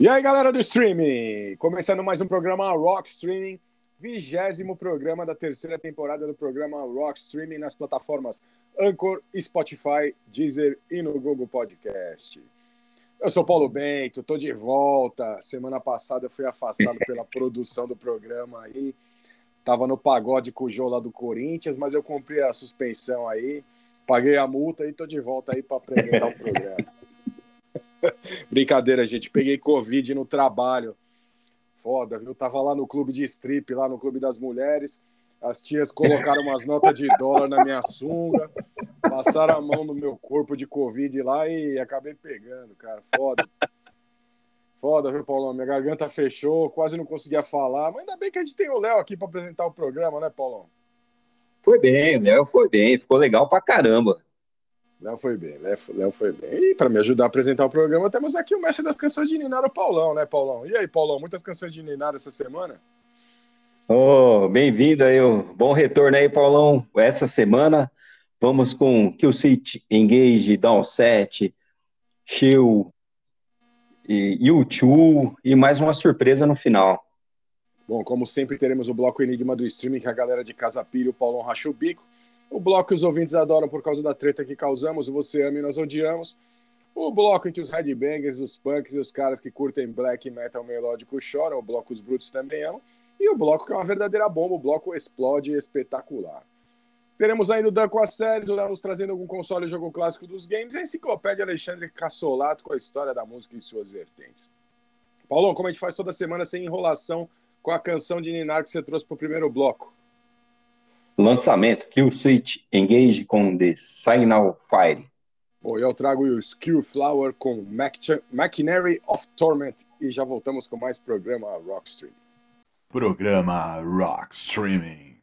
E aí, galera do streaming! Começando mais um programa Rock Streaming, vigésimo programa da terceira temporada do programa Rock Streaming nas plataformas Anchor, Spotify, Deezer e no Google Podcast. Eu sou Paulo Bento, tô de volta. Semana passada eu fui afastado pela produção do programa aí. Tava no pagode com o Jô lá do Corinthians, mas eu cumpri a suspensão aí, paguei a multa e tô de volta aí para apresentar o programa. Brincadeira, gente. Peguei Covid no trabalho. Foda, viu? Tava lá no clube de strip, lá no clube das mulheres. As tias colocaram umas notas de dólar na minha sunga, passaram a mão no meu corpo de Covid lá e acabei pegando, cara. Foda. Foda, viu, Paulão? Minha garganta fechou, quase não conseguia falar. Mas ainda bem que a gente tem o Léo aqui para apresentar o programa, né, Paulão? Foi bem, o Léo foi bem, ficou legal pra caramba. Léo foi bem, Léo foi bem. E para me ajudar a apresentar o programa, temos aqui o mestre das canções de Ninar, o Paulão, né, Paulão? E aí, Paulão, muitas canções de Ninar essa semana? Oh, bem-vindo aí, bom retorno aí, Paulão. Essa semana vamos com Kill City, Engage, Downset, Chill, e YouTube e mais uma surpresa no final. Bom, como sempre, teremos o bloco Enigma do Streaming, que a galera de Casa Pira o Paulão rachou o bico. O bloco que os ouvintes adoram por causa da treta que causamos, Você Ama e Nós Odiamos. O bloco em que os headbangers, os punks e os caras que curtem black metal melódico choram, o bloco Os Brutos também amam. E o bloco que é uma verdadeira bomba, o bloco Explode Espetacular. Teremos ainda o Dan com as séries, o Léo nos trazendo algum console e jogo clássico dos games, e a enciclopédia Alexandre Cassolato com a história da música em suas vertentes. Paulão, como a gente faz toda semana sem enrolação com a canção de Ninar que você trouxe para o primeiro bloco? Lançamento Kill Switch Engage com The Signal Fire. Bom, eu trago o Skill Flower com Machinery of Torment e já voltamos com mais programa Rock Streaming. Programa Rock Streaming.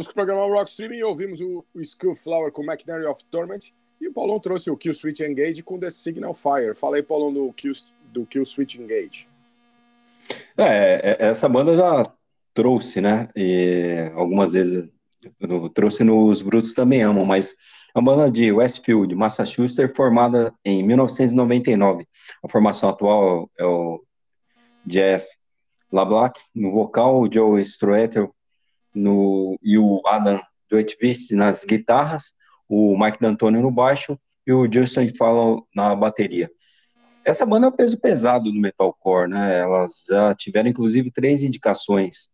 Voltamos com o programa Rock Streaming e ouvimos o, o Flower com Machinery of Torment. E o Paulão trouxe o Kill Switch Engage com The Signal Fire. Fala aí, Paulão, do Kill, do Kill Switch Engage. É, é essa banda já trouxe, né? E algumas vezes trouxe nos Brutos também amam, mas é uma banda de Westfield, Massachusetts, formada em 1999. A formação atual é o Jazz LaBlack no vocal, Joe Stroeter no, e o Adam Duetvist nas guitarras, o Mike D'Antoni no baixo e o Justin Fallow na bateria. Essa banda é um peso pesado do metalcore, né? Elas já tiveram inclusive três indicações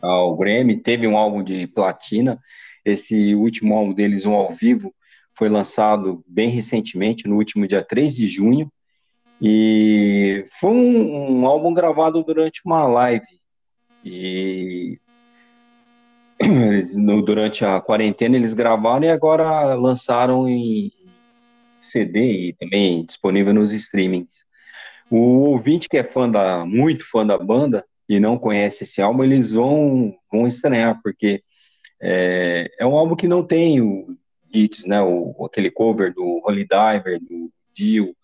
ao Grammy, teve um álbum de platina. Esse último álbum deles, um ao vivo, foi lançado bem recentemente, no último dia 3 de junho. E foi um, um álbum gravado durante uma live. E eles, no, durante a quarentena eles gravaram e agora lançaram em CD e também disponível nos streamings. O ouvinte que é fã da, muito fã da banda e não conhece esse álbum, eles vão, vão estranhar, porque é, é um álbum que não tem o hits, né, o, aquele cover do Holy Diver, do Dio,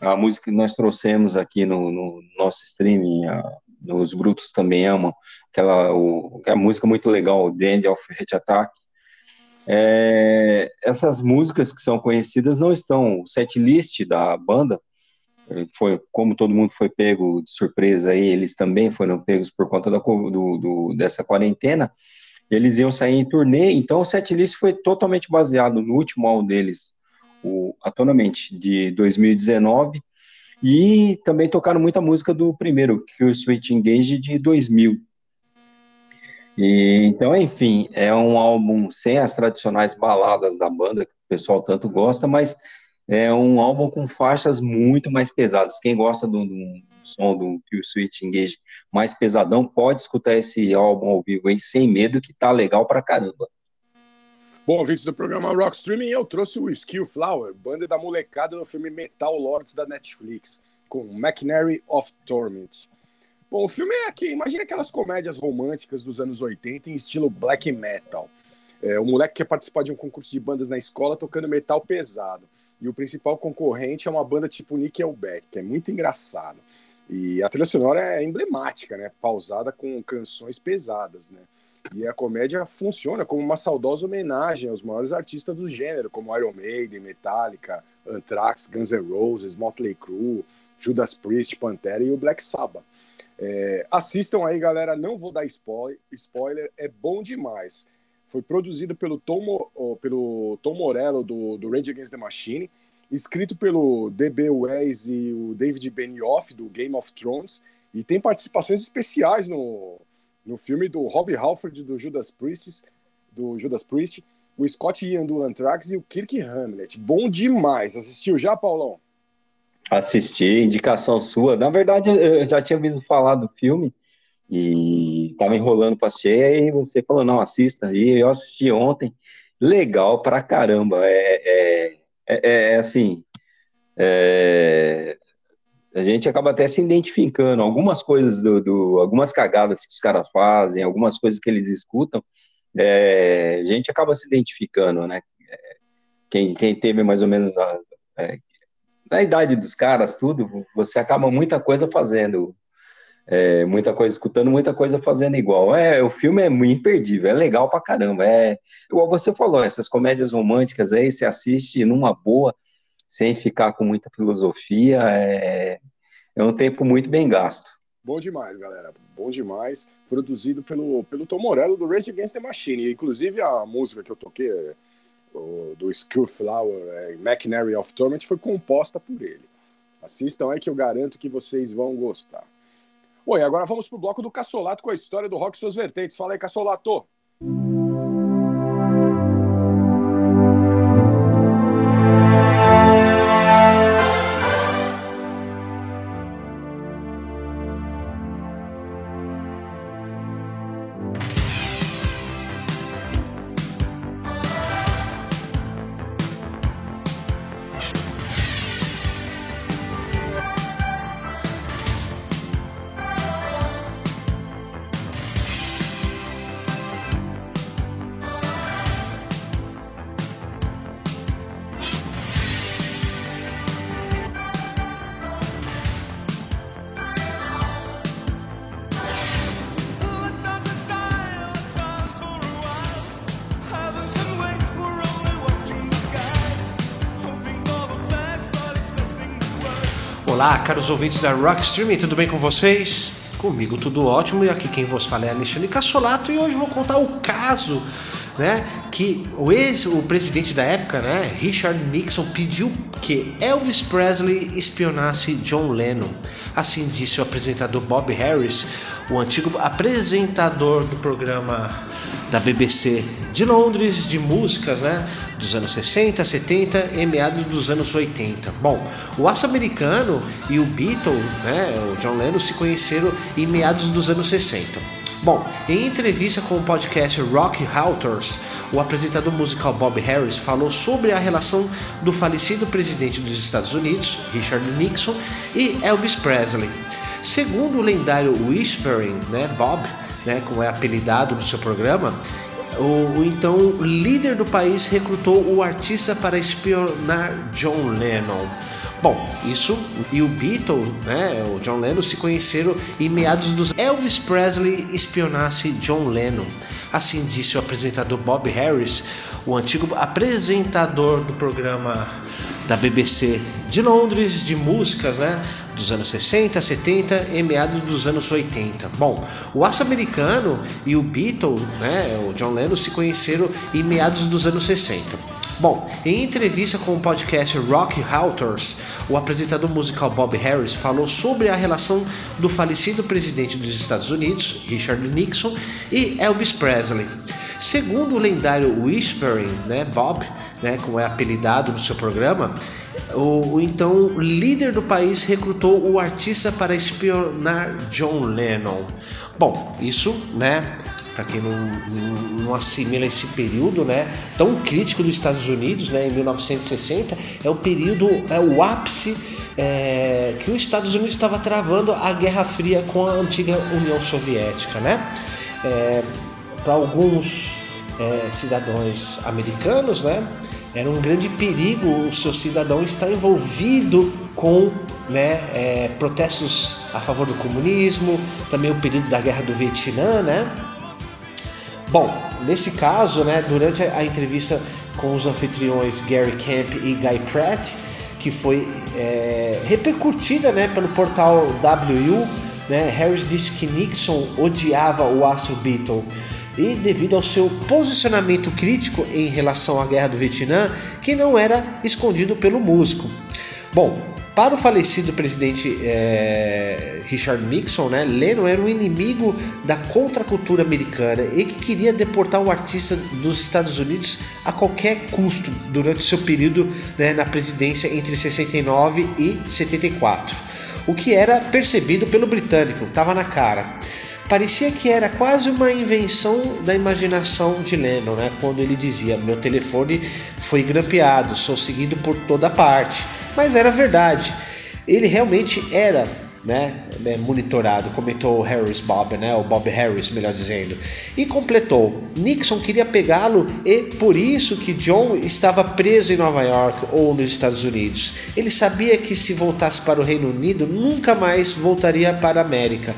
a música que nós trouxemos aqui no, no nosso streaming, a, nos Brutos também amam, aquela o, a música muito legal, The End of Heart Attack. É, essas músicas que são conhecidas não estão, o set list da banda foi, como todo mundo foi pego de surpresa aí, eles também foram pegos por conta da, do, do, dessa quarentena, eles iam sair em turnê, então o setlist foi totalmente baseado no último álbum deles, o Atonamente, de 2019, e também tocaram muita música do primeiro, que é o Sweet Engage, de 2000. E, então, enfim, é um álbum sem as tradicionais baladas da banda, que o pessoal tanto gosta, mas é um álbum com faixas muito mais pesadas. Quem gosta do, do som do Kill Switch Engage mais pesadão, pode escutar esse álbum ao vivo aí sem medo, que tá legal pra caramba. Bom, ouvintes do programa Rock Streaming, eu trouxe o Skill Flower, banda da molecada do filme Metal Lords da Netflix, com Machinery of Torment. Bom, o filme é aqui, imagina aquelas comédias românticas dos anos 80 em estilo black metal. É, o moleque quer participar de um concurso de bandas na escola tocando metal pesado. E o principal concorrente é uma banda tipo Nickelback, que é muito engraçado. E a trilha sonora é emblemática, né? Pausada com canções pesadas, né? E a comédia funciona como uma saudosa homenagem aos maiores artistas do gênero, como Iron Maiden, Metallica, Anthrax, Guns N' Roses, Motley Crue, Judas Priest, Pantera e o Black Sabbath. É, assistam aí, galera. Não vou dar spoiler, spoiler, é bom demais. Foi produzido pelo Tom, pelo Tom Morello do, do Rage Against the Machine, escrito pelo D.B. Weiss e o David Benioff do Game of Thrones, e tem participações especiais no, no filme do Rob Halford do Judas Priest, do Judas Priest, o Scott Ian do Anthrax e o Kirk Hamlet. Bom demais. Assistiu já, Paulão? Assisti, indicação sua. Na verdade, eu já tinha ouvido falar do filme e tava enrolando para assistir, e você falou, não, assista. E eu assisti ontem, legal pra caramba. É, é, é, é assim, é, a gente acaba até se identificando. Algumas coisas, do, do, algumas cagadas que os caras fazem, algumas coisas que eles escutam, é, a gente acaba se identificando, né? É, quem, quem teve mais ou menos na, é, na idade dos caras, tudo, você acaba muita coisa fazendo é, muita coisa escutando, muita coisa fazendo igual. É, o filme é imperdível, é legal pra caramba. É, igual você falou, essas comédias românticas aí, você assiste numa boa, sem ficar com muita filosofia, é, é um tempo muito bem gasto. Bom demais, galera. Bom demais. Produzido pelo, pelo Tom Morello do Rage Against the Machine. Inclusive, a música que eu toquei, o, do Skill Flower, é, Machinery of Torment, foi composta por ele. Assistam aí que eu garanto que vocês vão gostar. E agora vamos para o bloco do Cassolato com a história do rock e suas vertentes. Fala aí, Cassolato! Caros ouvintes da Rock Streaming, tudo bem com vocês? Comigo tudo ótimo e aqui quem vos fala é Alexandre Cassolato e hoje vou contar o caso, né, que o ex, o presidente da época, né, Richard Nixon pediu que Elvis Presley espionasse John Lennon. Assim disse o apresentador Bob Harris, o antigo apresentador do programa da BBC de Londres de músicas, né, dos anos 60, 70 e meados dos anos 80. Bom, o aço americano e o Beatle, né, o John Lennon se conheceram em meados dos anos 60. Bom, em entrevista com o podcast Rock Authors, o apresentador musical Bob Harris falou sobre a relação do falecido presidente dos Estados Unidos, Richard Nixon, e Elvis Presley. Segundo o lendário Whispering, né, Bob, né, como é apelidado no seu programa, o, o, então líder do país recrutou o artista para espionar John Lennon. Bom, isso e o Beatle, né, o John Lennon se conheceram em meados dos Elvis Presley espionasse John Lennon. Assim disse o apresentador Bob Harris, o antigo apresentador do programa da BBC de Londres de músicas, né, dos anos 60, 70 e meados dos anos 80. Bom, o aço americano e o Beatle, né, o John Lennon se conheceram em meados dos anos 60. Bom, em entrevista com o podcast Rock Authors, o apresentador musical Bob Harris falou sobre a relação do falecido presidente dos Estados Unidos, Richard Nixon, e Elvis Presley. Segundo o lendário Whispering, né, Bob, né, como é apelidado no seu programa, o, então líder do país recrutou o artista para espionar John Lennon. Bom, isso, né, para quem não, não, não, assimila esse período, né, tão crítico dos Estados Unidos, né, em 1960, é o período, é o ápice é, que os Estados Unidos estava travando a Guerra Fria com a antiga União Soviética, né? É, para alguns é, cidadãos americanos, né, era um grande perigo o seu cidadão estar envolvido com né, é, protestos a favor do comunismo, também o período da guerra do Vietnã, né? Bom, nesse caso, né, durante a entrevista com os anfitriões Gary Camp e Guy Pratt, que foi é, repercutida né, pelo portal WU, né, Harris disse que Nixon odiava o astro Beatle e devido ao seu posicionamento crítico em relação à guerra do Vietnã, que não era escondido pelo músico. Bom, para o falecido presidente é, Richard Nixon, né, Lennon era um inimigo da contracultura americana e que queria deportar o artista dos Estados Unidos a qualquer custo durante seu período né, na presidência entre 69 e 74. O que era percebido pelo britânico, estava na cara. Parecia que era quase uma invenção da imaginação de Lennon, né? quando ele dizia: Meu telefone foi grampeado, sou seguido por toda parte. Mas era verdade. Ele realmente era né, é, monitorado, comentou Harris Bob, né, o Bob Harris, melhor dizendo, e completou: Nixon queria pegá-lo e por isso que John estava preso em Nova York ou nos Estados Unidos. Ele sabia que se voltasse para o Reino Unido nunca mais voltaria para a América.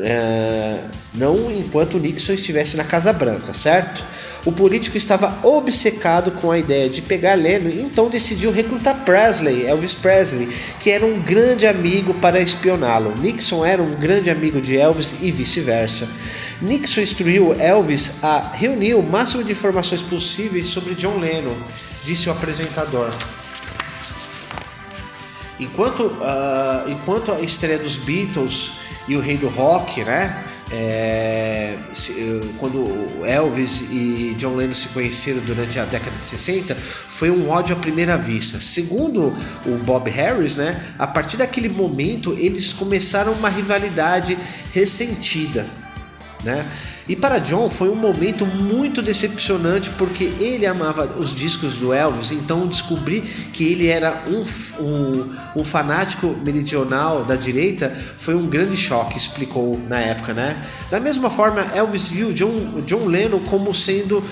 É, não enquanto Nixon estivesse na Casa Branca, certo? O político estava obcecado com a ideia de pegar Lennon, então decidiu recrutar Presley, Elvis Presley, que era um grande amigo para espioná-lo. Nixon era um grande amigo de Elvis e vice-versa. Nixon instruiu Elvis a reunir o máximo de informações possíveis sobre John Lennon, disse o apresentador. Enquanto, uh, enquanto a estreia dos Beatles e o rei do rock, né? É, quando Elvis e John Lennon se conheceram durante a década de 60, foi um ódio à primeira vista. Segundo o Bob Harris, né, a partir daquele momento eles começaram uma rivalidade ressentida. Né? E para John foi um momento muito decepcionante porque ele amava os discos do Elvis, então descobrir que ele era um, um, um fanático meridional da direita foi um grande choque, explicou na época, né? Da mesma forma, Elvis viu John, John Lennon como sendo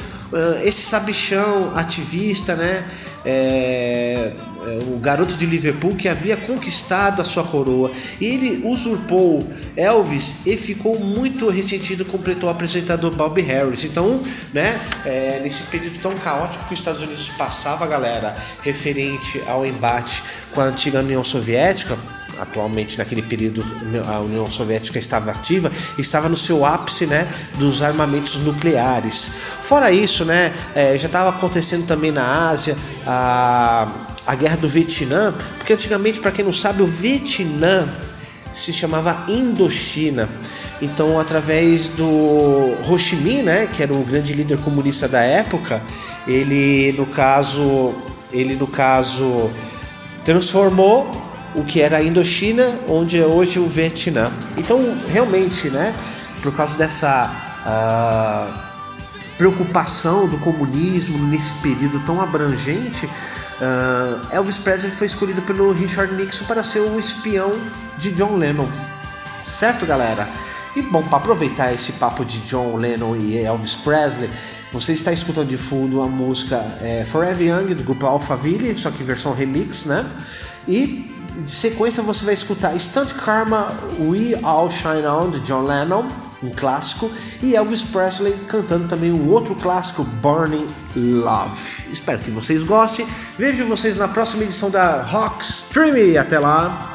esse sabichão ativista, né? É, é, o garoto de Liverpool que havia conquistado a sua coroa. E ele usurpou Elvis e ficou muito ressentido, completou o apresentador Bob Harris. Então, né, é, nesse período tão caótico que os Estados Unidos passava, galera, referente ao embate com a antiga União Soviética, atualmente naquele período a União Soviética estava ativa, estava no seu ápice né, dos armamentos nucleares. Fora isso, né, é, já estava acontecendo também na Ásia a, a guerra do Vietnã, porque antigamente, para quem não sabe, o Vietnã se chamava Indochina. Então, através do Ho Chi Minh, né, que era o grande líder comunista da época, ele no caso, ele no caso transformou o que era a Indochina, onde é hoje o Vietnã. Então, realmente, né, por causa dessa uh, preocupação do comunismo nesse período tão abrangente, uh, Elvis Presley foi escolhido pelo Richard Nixon para ser o espião de John Lennon. Certo, galera? E bom, para aproveitar esse papo de John Lennon e Elvis Presley, você está escutando de fundo a música é, Forever Young do grupo Alphaville, só que versão remix, né? E de sequência você vai escutar Stunt Karma We All Shine On de John Lennon, um clássico, e Elvis Presley cantando também um outro clássico, Burning Love. Espero que vocês gostem. Vejo vocês na próxima edição da Rock Stream. Até lá!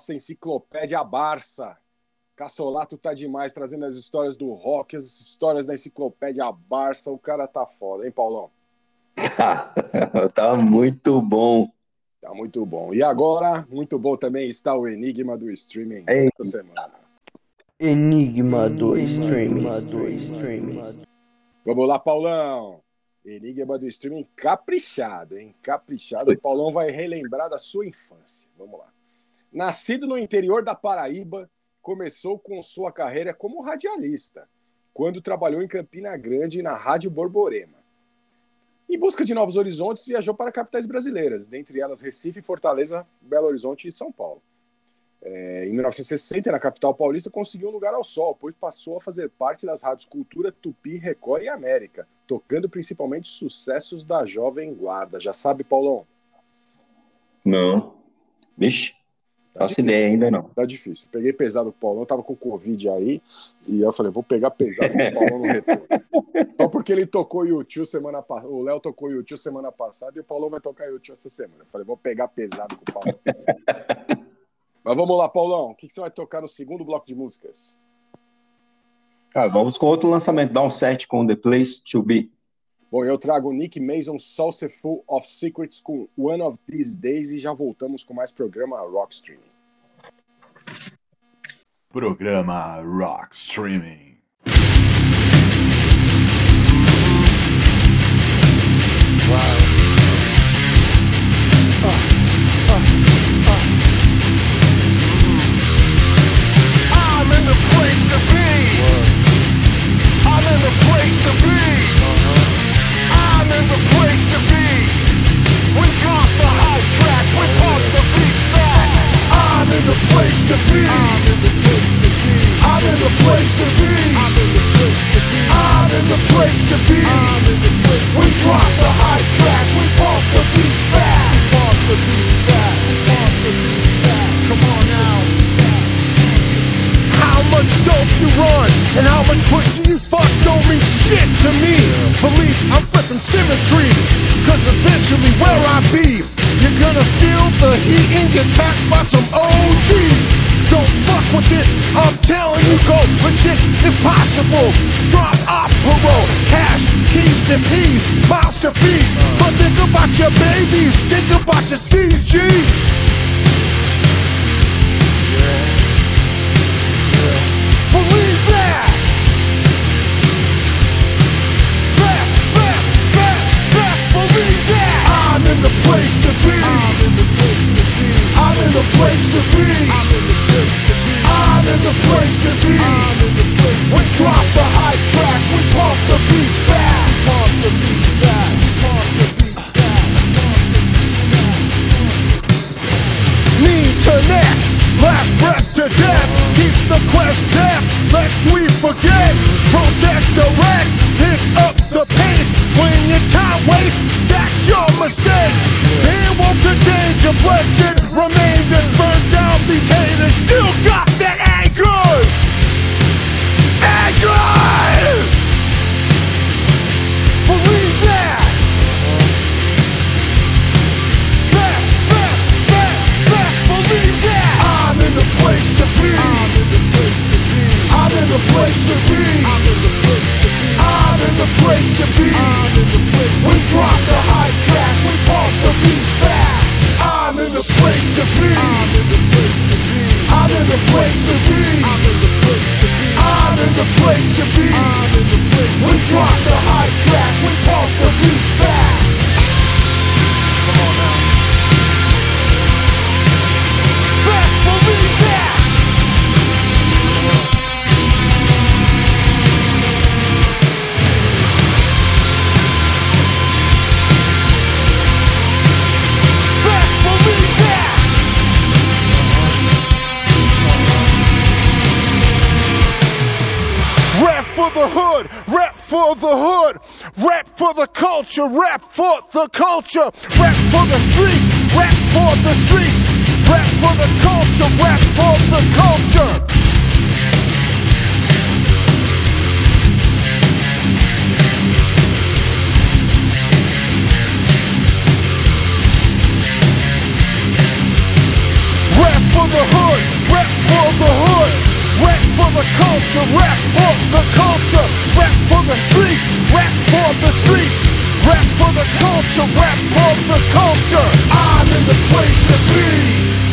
Nossa enciclopédia Barça. Cassolato tá demais, trazendo as histórias do rock, as histórias da enciclopédia Barça. O cara tá foda, hein, Paulão? tá muito bom. Tá muito bom. E agora, muito bom também está o Enigma do Streaming Ei. semana. Enigma do streaming. do streaming. Vamos lá, Paulão. Enigma do streaming caprichado, hein? Caprichado. O Paulão vai relembrar da sua infância. Vamos lá. Nascido no interior da Paraíba, começou com sua carreira como radialista, quando trabalhou em Campina Grande na Rádio Borborema. Em busca de novos horizontes, viajou para capitais brasileiras, dentre elas Recife, Fortaleza, Belo Horizonte e São Paulo. É, em 1960, na capital paulista, conseguiu um lugar ao sol, pois passou a fazer parte das rádios Cultura, Tupi, Record e América, tocando principalmente sucessos da Jovem Guarda. Já sabe, Paulão? Não. Vixe, faço difícil. ideia ainda não. Tá difícil. Peguei pesado o Paulão, tava com Covid aí, e eu falei, vou pegar pesado com o Paulão no retorno. Só porque ele tocou YouTube semana passada, o Léo tocou YouTube semana passada e o Paulão vai tocar YouTube essa semana. Eu falei, vou pegar pesado com o Paulão. Mas vamos lá, Paulão, o que que você vai tocar no segundo bloco de músicas? Ah, vamos com outro lançamento, Down 7 com The Place to Be. Bom, eu trago Nick Mason Soulful of Secrets com One of These Days e já voltamos com mais programa Rock Streaming. Programa Rock Streaming. The place to be. I'm in the place to be. I'm in the place to be. I'm in the place to be. We drop the hype tracks, we pump the beat back. Pump the beat back. Pump the beat Much dope you run and how much pussy you fuck don't mean shit to me. Believe I'm flipping symmetry, cause eventually where I be, you're gonna feel the heat and get taxed by some OGs. Don't fuck with it, I'm telling you, go legit, impossible. Drop opera, cash, keys and peas, miles to fees. But think about your babies, think about your C's, I'm in the place to be. I'm in the place to be. I'm in the place to be. I'm in the place to be. I'm in the place We drop the hype tracks. We pump the beats back. Pump the beats back. Pump the beats back. Knee to neck, last breath to death. Keep the quest deaf, lest we forget. Protest direct, pick up the pace. When your time waste, that's your mistake. It won't contain your blessed remain and burn down these haters. Still got that anger. Anger! Believe that. Best, best, best, best, believe that. I'm in the place to be. I'm in the place to be. I'm in the place to be. In the place to be. We drop the hype tracks. We pump the beats back. I'm in the place to be. I'm in the place to be. I'm in the place to be. I'm in the place to be. culture, rap for the culture, rap for the streets, rap for the streets, rap for the culture, rap for the culture. Rap for the hood, rap for the hood, rap for the culture, rap for the culture, rap for the streets, rap for the streets rap for the culture, rap for the culture. I'm in the place to be.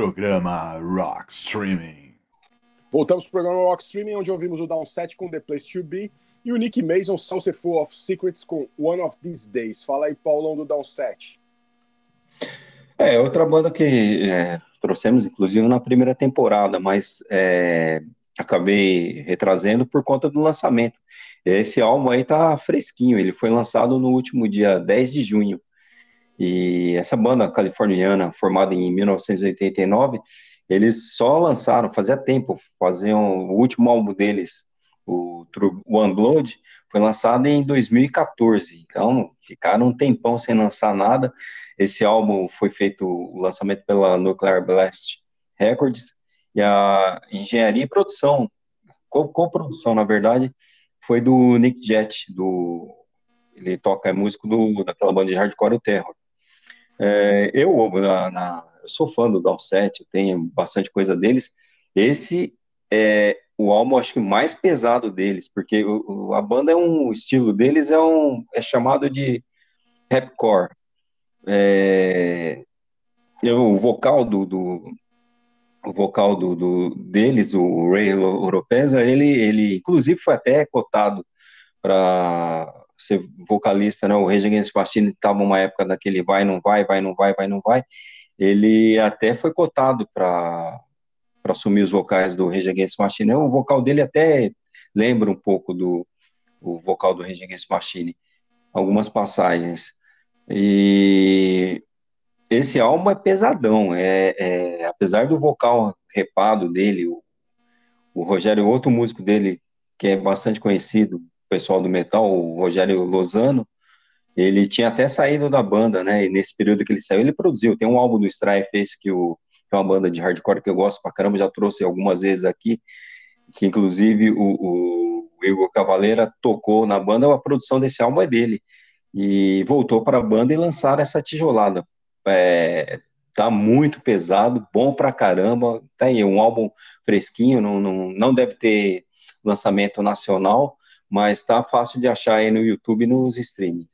Programa Rock Streaming. Voltamos pro programa Rock Streaming, onde ouvimos o Down 7 com The Place to Be e o Nick Mason, Full of Secrets com One of These Days. Fala aí, Paulão, do Down 7. É, outra banda que é, trouxemos, inclusive, na primeira temporada, mas é, acabei retrazendo por conta do lançamento. Esse álbum aí tá fresquinho, ele foi lançado no último dia 10 de junho. E essa banda californiana, formada em 1989, eles só lançaram, fazia tempo, faziam o último álbum deles, o One Blood, foi lançado em 2014. Então, ficaram um tempão sem lançar nada. Esse álbum foi feito o lançamento pela Nuclear Blast Records e a engenharia e produção, co-produção, na verdade, foi do Nick Jet, do ele toca é músico do, daquela banda de hardcore o Terror. É, eu, na, na, eu sou fã do Downset, tenho bastante coisa deles. Esse é o álbum, acho que mais pesado deles, porque o, a banda é um o estilo deles é um é chamado de rapcore. É, o vocal do, do o vocal do, do, deles, o Ray Oropesa, ele, ele inclusive foi até cotado para ser vocalista, né? O Rage Against Machine estava uma época daquele vai, não vai, vai, não vai, vai, não vai. Ele até foi cotado para assumir os vocais do Rage Against Machine. O vocal dele até lembra um pouco do o vocal do Rage Against Machine, algumas passagens. E esse álbum é pesadão, é, é, apesar do vocal repado dele, o, o Rogério, outro músico dele, que é bastante conhecido, pessoal do metal, o Rogério Lozano, ele tinha até saído da banda, né, e nesse período que ele saiu, ele produziu, tem um álbum do Strife, esse que, o, que é uma banda de hardcore que eu gosto pra caramba, já trouxe algumas vezes aqui, que inclusive o, o, Igor Cavaleira tocou na banda, a produção desse álbum é dele, e voltou para a banda e lançaram essa tijolada, é, tá muito pesado, bom pra caramba. Tá aí, um álbum fresquinho, não, não, não deve ter lançamento nacional, mas tá fácil de achar aí no YouTube e nos streamings.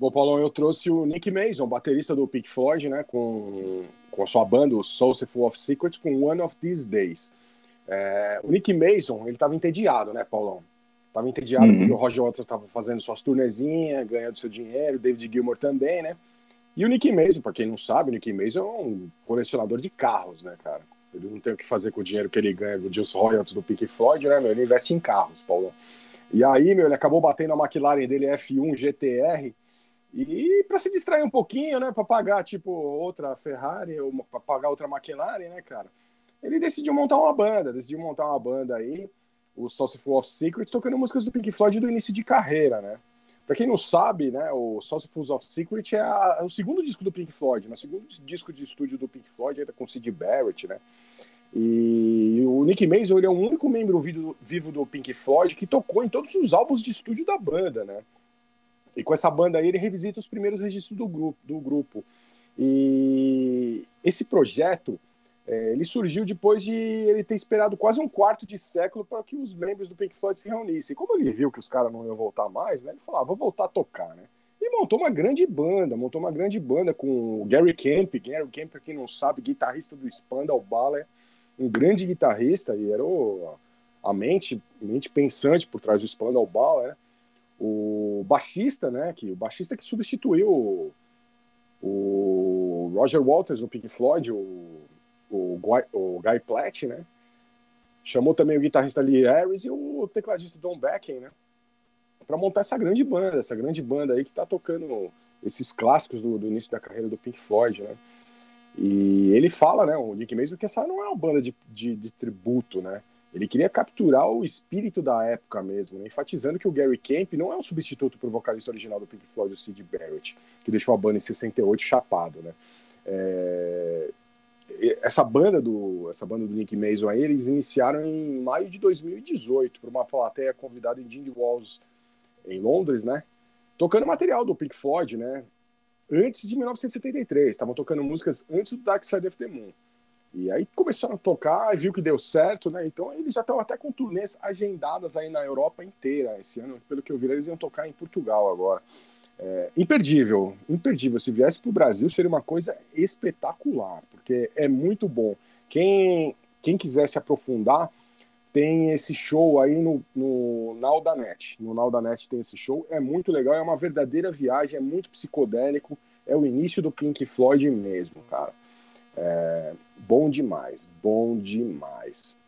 Bom, Paulão, eu trouxe o Nick Mason, baterista do Pink Floyd, né, com, com a sua banda, o Soulful of Secrets, com One of These Days. É, o Nick Mason, ele tava entediado, né, Paulão? Tava entediado uhum. porque o Roger Waters tava fazendo suas turnezinhas, ganhando seu dinheiro, o David Gilmour também, né? E o Nick Mason, para quem não sabe, o Nick Mason é um colecionador de carros, né, cara? Ele não tem o que fazer com o dinheiro que ele ganha dos royalties do Pink Floyd, né, meu? Ele investe em carros, Paulo. E aí, meu, ele acabou batendo a McLaren dele F1 GTR e para se distrair um pouquinho, né, para pagar tipo outra Ferrari ou para pagar outra McLaren, né, cara? Ele decidiu montar uma banda, decidiu montar uma banda aí, o Full of Secrets, tocando músicas do Pink Floyd do início de carreira, né? Para quem não sabe, né, o Saucerfuls of Secret é, a, é, o segundo disco do Pink Floyd, né, o segundo disco de estúdio do Pink Floyd, ainda com Sid Barrett, né? E o Nick Mason ele é o único membro vivo, do Pink Floyd que tocou em todos os álbuns de estúdio da banda, né? E com essa banda aí ele revisita os primeiros registros do grupo. Do grupo. E esse projeto é, ele surgiu depois de ele ter esperado quase um quarto de século para que os membros do Pink Floyd se reunissem. Como ele viu que os caras não iam voltar mais, né, ele falou: ah, vou voltar a tocar, né? E montou uma grande banda, montou uma grande banda com o Gary Camp. Gary Camp, para quem não sabe, guitarrista do Spandau Ballet, um grande guitarrista e era o, a mente, mente pensante por trás do Spandau Ballet, né? O baixista, né, que o baixista que substituiu o, o Roger Waters no Pink Floyd, o o, Guy, o Guy Platt, né? Chamou também o guitarrista Lee Harris e o tecladista Don Becken, né? Para montar essa grande banda, essa grande banda aí que tá tocando esses clássicos do, do, início da carreira do Pink Floyd, né? E ele fala, né, o Nick Mason, que essa não é uma banda de, de, de tributo, né? Ele queria capturar o espírito da época mesmo, né? enfatizando que o Gary Camp não é um substituto para o vocalista original do Pink Floyd, o Sid Barrett, que deixou a banda em 68 chapado, né? É essa banda do essa banda do Nick Mason aí, eles iniciaram em maio de 2018 por uma plateia convidada em Dindy Walls em Londres, né? Tocando material do Pink Floyd, né? Antes de 1973, estavam tocando músicas antes do Dark Side of the Moon. E aí começaram a tocar, viu que deu certo, né? Então eles já estão até com turnês agendadas aí na Europa inteira esse ano. Pelo que eu vi, eles iam tocar em Portugal agora. É, imperdível, imperdível. Se viesse para o Brasil seria uma coisa espetacular, porque é muito bom. Quem, quem quiser se aprofundar, tem esse show aí no, no Naudanet. No Naudanet tem esse show, é muito legal, é uma verdadeira viagem, é muito psicodélico, é o início do Pink Floyd mesmo, cara. É, bom demais, bom demais.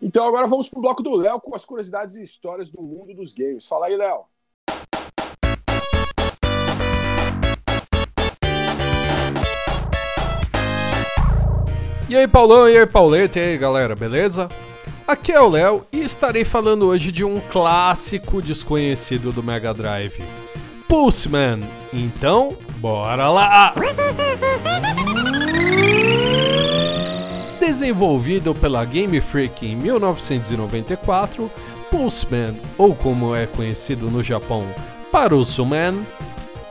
Então agora vamos pro bloco do Léo com as curiosidades e histórias do mundo dos games. Fala aí, Léo. E aí, Paulão, e aí, Pauleta, e aí, galera, beleza? Aqui é o Léo e estarei falando hoje de um clássico desconhecido do Mega Drive, Pulseman. Então, bora lá! Desenvolvido pela Game Freak em 1994, Pulseman, ou como é conhecido no Japão, Parusuman,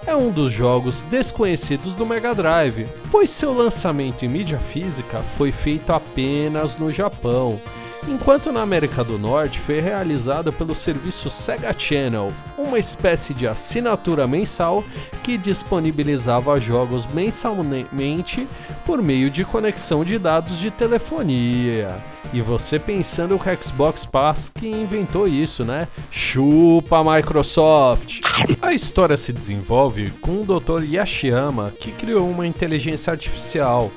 é um dos jogos desconhecidos do Mega Drive, pois seu lançamento em mídia física foi feito apenas no Japão, enquanto na América do Norte foi realizado pelo serviço Sega Channel, uma espécie de assinatura mensal que disponibilizava jogos mensalmente por meio de conexão de dados de telefonia. E você pensando que o Xbox Pass que inventou isso, né? Chupa Microsoft! A história se desenvolve com o Dr. Yashiyama, que criou uma inteligência artificial,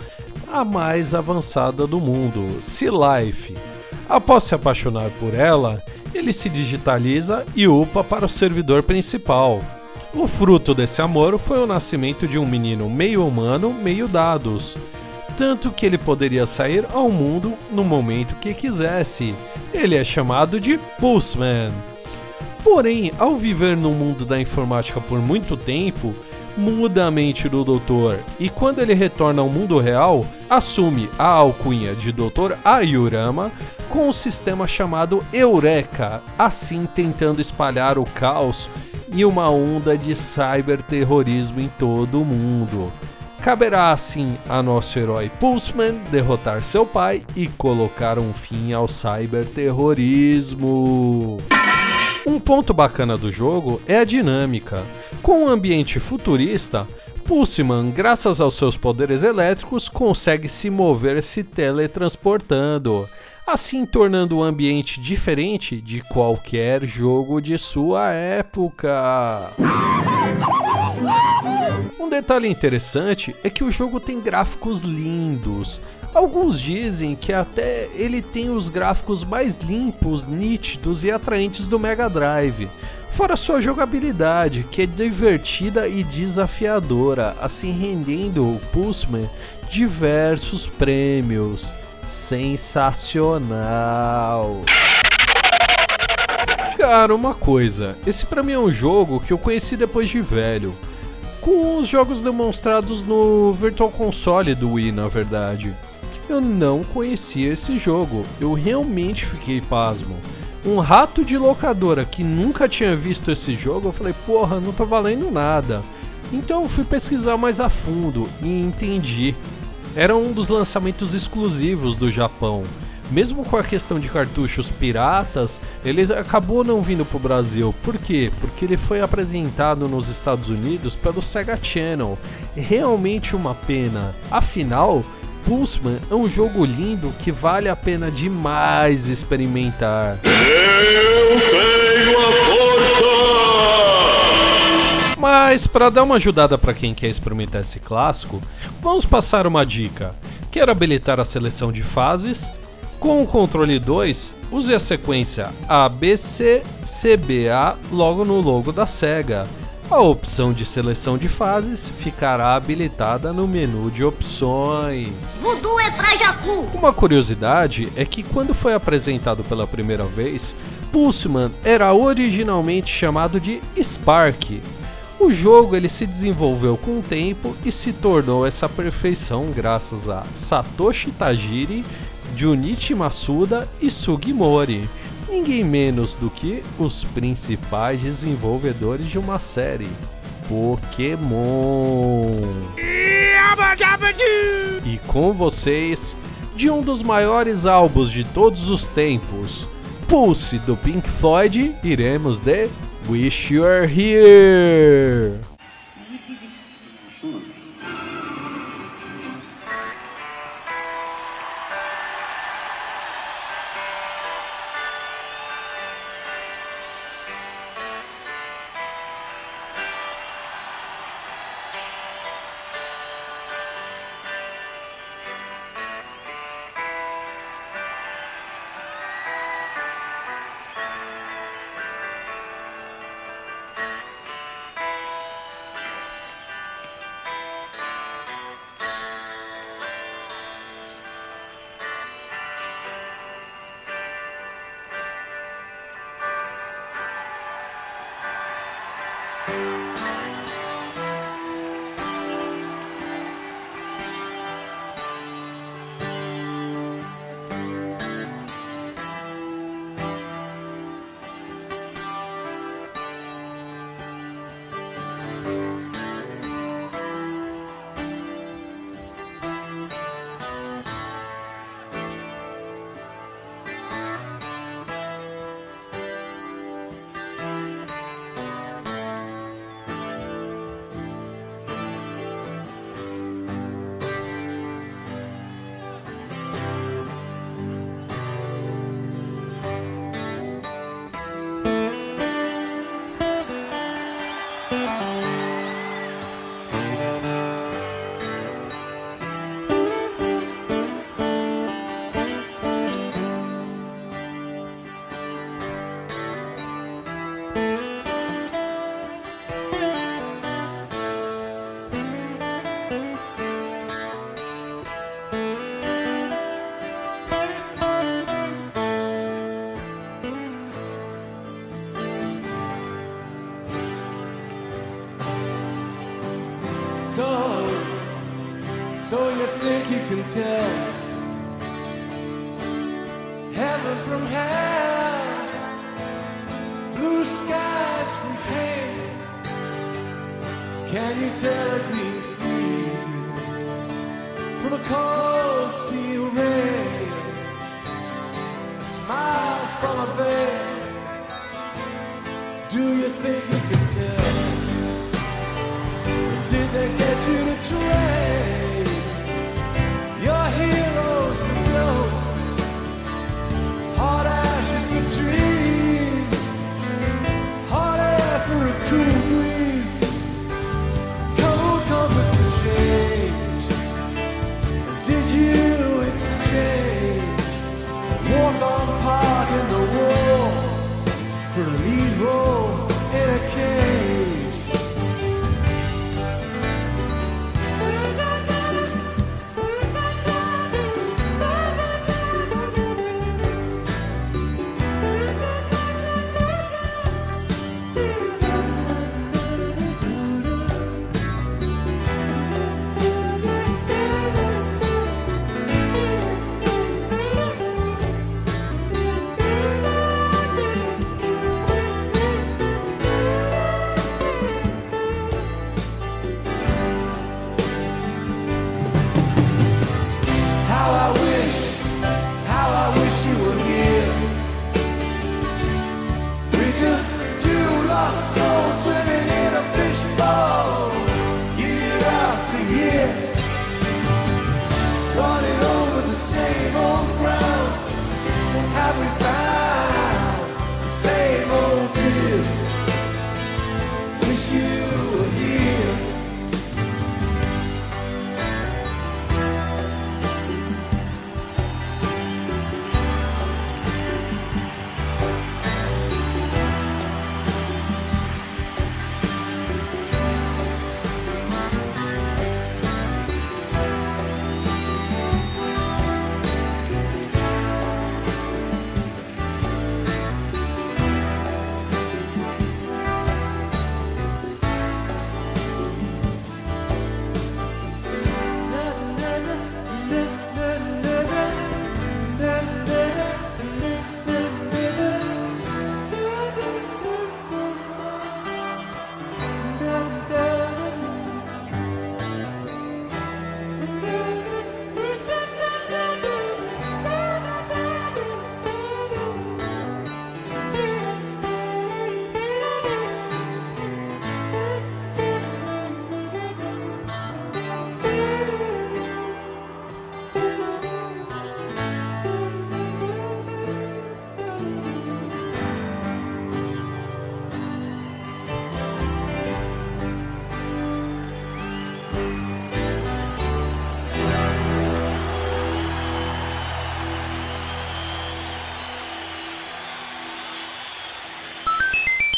a mais avançada do mundo, Sea Life. Após se apaixonar por ela, ele se digitaliza e upa para o servidor principal. O fruto desse amor foi o nascimento de um menino meio humano, meio dados tanto que ele poderia sair ao mundo no momento que quisesse. Ele é chamado de Pulseman. Porém, ao viver no mundo da informática por muito tempo, muda a mente do doutor e quando ele retorna ao mundo real, assume a alcunha de Dr. Ayurama com um sistema chamado Eureka, assim tentando espalhar o caos e uma onda de cyberterrorismo em todo o mundo. Caberá assim a nosso herói Pulseman derrotar seu pai e colocar um fim ao cyberterrorismo. Um ponto bacana do jogo é a dinâmica. Com um ambiente futurista, Pulseman, graças aos seus poderes elétricos, consegue se mover se teletransportando, assim tornando o ambiente diferente de qualquer jogo de sua época. Um detalhe interessante é que o jogo tem gráficos lindos. Alguns dizem que até ele tem os gráficos mais limpos, nítidos e atraentes do Mega Drive. Fora sua jogabilidade, que é divertida e desafiadora, assim rendendo o Pulseman diversos prêmios. Sensacional! Cara, uma coisa, esse pra mim é um jogo que eu conheci depois de velho com os jogos demonstrados no Virtual Console do Wii, na verdade. Eu não conhecia esse jogo, eu realmente fiquei pasmo. Um rato de locadora que nunca tinha visto esse jogo, eu falei, porra, não tá valendo nada. Então eu fui pesquisar mais a fundo e entendi. Era um dos lançamentos exclusivos do Japão mesmo com a questão de cartuchos piratas, ele acabou não vindo para o Brasil. Por quê? Porque ele foi apresentado nos Estados Unidos pelo Sega Channel. Realmente uma pena. Afinal, Pulseman é um jogo lindo que vale a pena demais experimentar. Eu tenho a força! Mas para dar uma ajudada para quem quer experimentar esse clássico, vamos passar uma dica. Quer habilitar a seleção de fases? Com o controle 2, use a sequência ABCCBA logo no logo da SEGA. A opção de seleção de fases ficará habilitada no menu de opções. Voodoo é pra Jacu! Uma curiosidade é que quando foi apresentado pela primeira vez, Pulseman era originalmente chamado de Spark. O jogo ele se desenvolveu com o tempo e se tornou essa perfeição graças a Satoshi Tajiri Junichi Masuda e Sugimori, ninguém menos do que os principais desenvolvedores de uma série, Pokémon. E com vocês, de um dos maiores álbuns de todos os tempos, Pulse do Pink Floyd, iremos de Wish you are here! Tell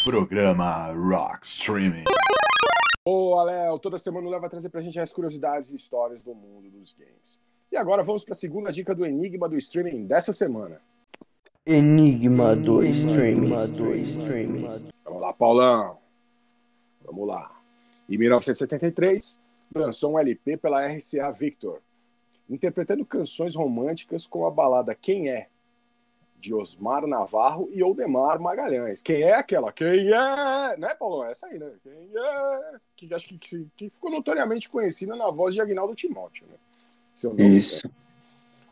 Programa Rock Streaming. Boa, Léo. Toda semana o Léo vai trazer pra gente as curiosidades e histórias do mundo dos games. E agora vamos pra segunda dica do Enigma do Streaming dessa semana. Enigma do streaming. Vamos lá, Paulão. Vamos lá. Em 1973, lançou um LP pela RCA Victor, interpretando canções românticas com a balada Quem É, de Osmar Navarro e Oldemar Magalhães. Quem é aquela? Quem é? Né, Paulão? É essa aí, né? Quem é? Que acho que, que, que ficou notoriamente conhecida na voz de Agnaldo Timóteo, né? Seu nome, Isso.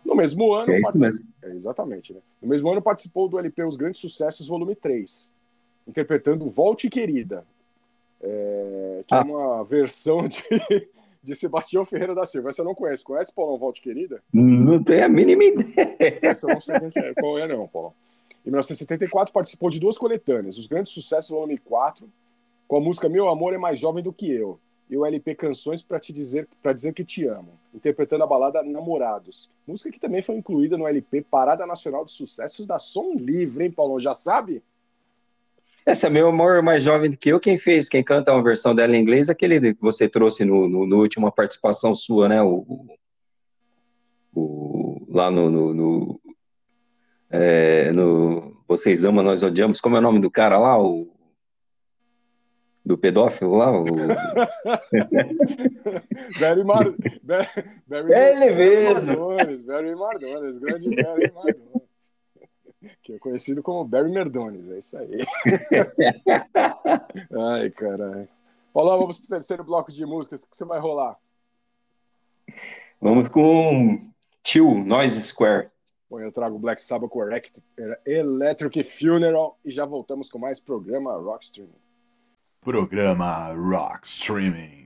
No mesmo ano. É isso partici- É, exatamente, né? No mesmo ano participou do LP Os Grandes Sucessos, volume 3, interpretando Volte Querida, é, que é Ah. uma versão de, de Sebastião Ferreira da Silva. Essa eu não conheço. Conhece, Paulão, Volte Querida? Não tenho a mínima ideia. Essa eu não sei quem é, qual é, não, Paulão. Em 1974, participou de duas coletâneas, Os Grandes Sucessos, volume 4, com a música Meu Amor é Mais Jovem do Que Eu, e o LP Canções para te dizer para dizer que te amo, interpretando a balada Namorados. Música que também foi incluída no LP Parada Nacional de Sucessos da Som Livre, hein, Paulão? Já sabe? Essa é meu amor mais jovem do que eu. Quem fez, quem canta uma versão dela em inglês, é aquele que você trouxe no, no, no última participação sua, né? O, o- o- lá no, no, no, é, no Vocês Amam, Nós Odiamos. Como é o nome do cara lá? O, do pedófilo lá? O, Barry, Mar... Barry, Barry, Ele Barry mesmo. Mardones, Barry Mardones, grande Barry Mardones. Que é conhecido como Barry Merdones, é isso aí. Ai, caralho. Paulão, vamos pro terceiro bloco de músicas. O que você vai rolar? vamos com Tio, Noise Square. Bom, eu trago Black Sabbath com Erect- Electric Funeral e já voltamos com mais programa Rockstream. Programa Rock Streaming.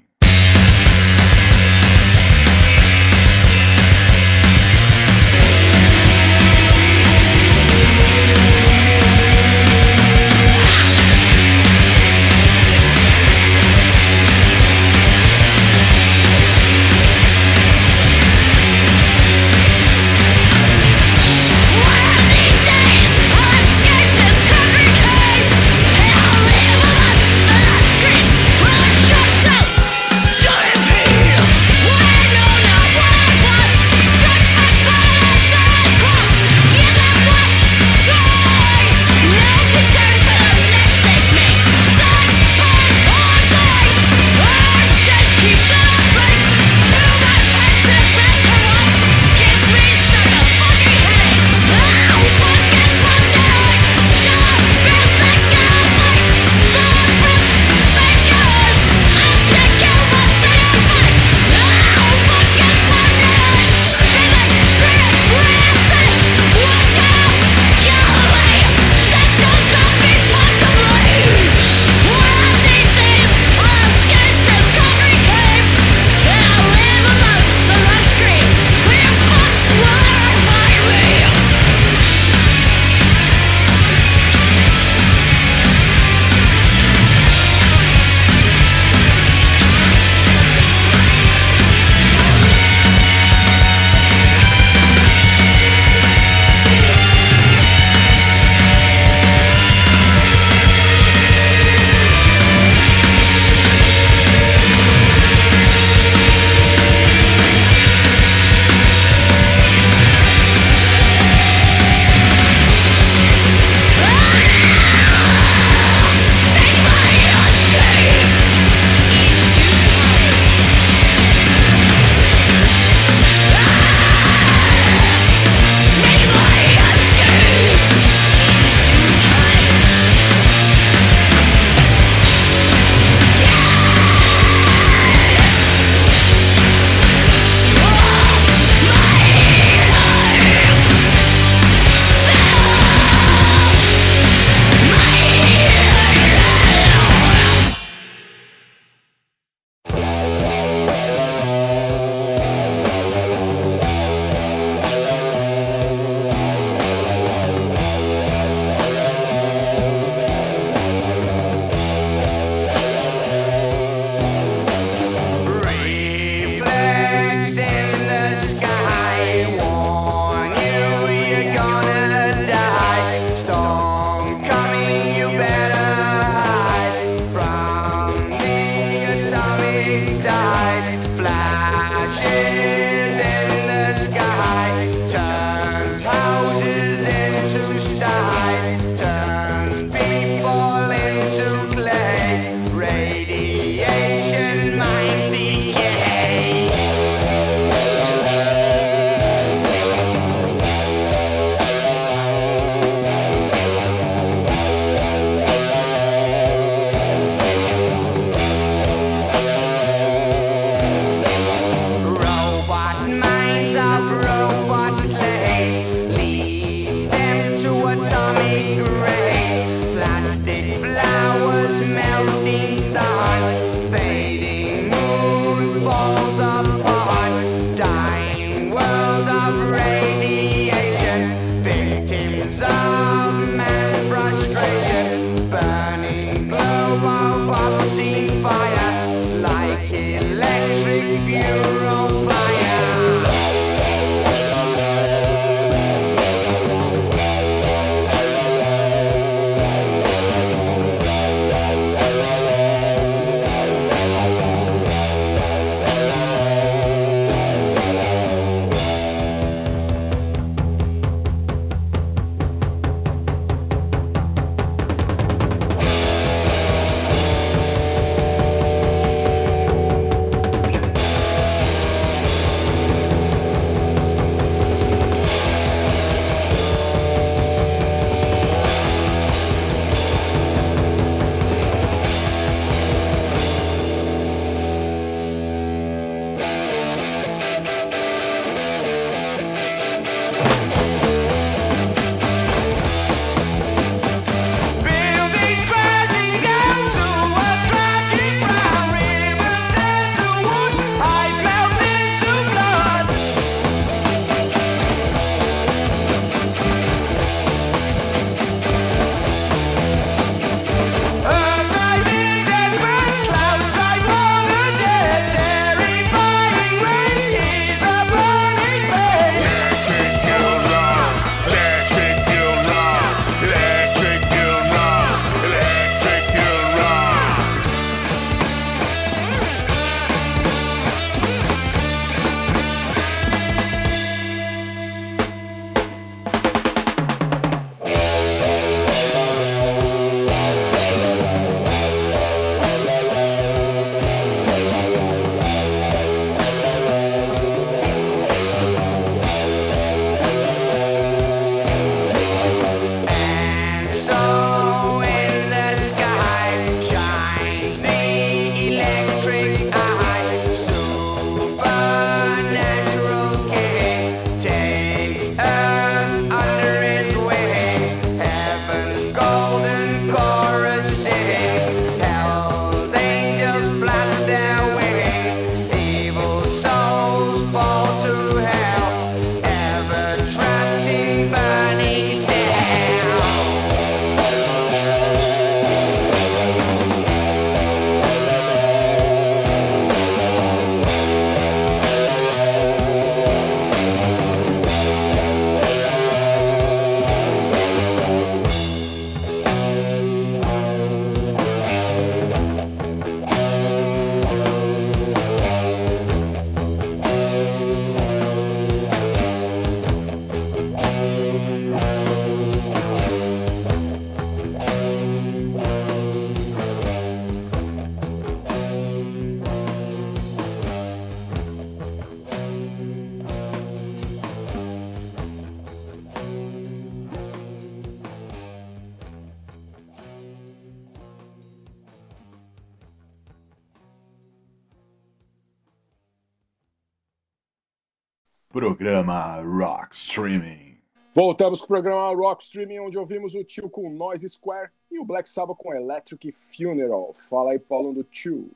Voltamos com o programa Rock Streaming, onde ouvimos o Tio com Noise Square e o Black Sabbath com Electric Funeral. Fala aí, Paulo, do Tio.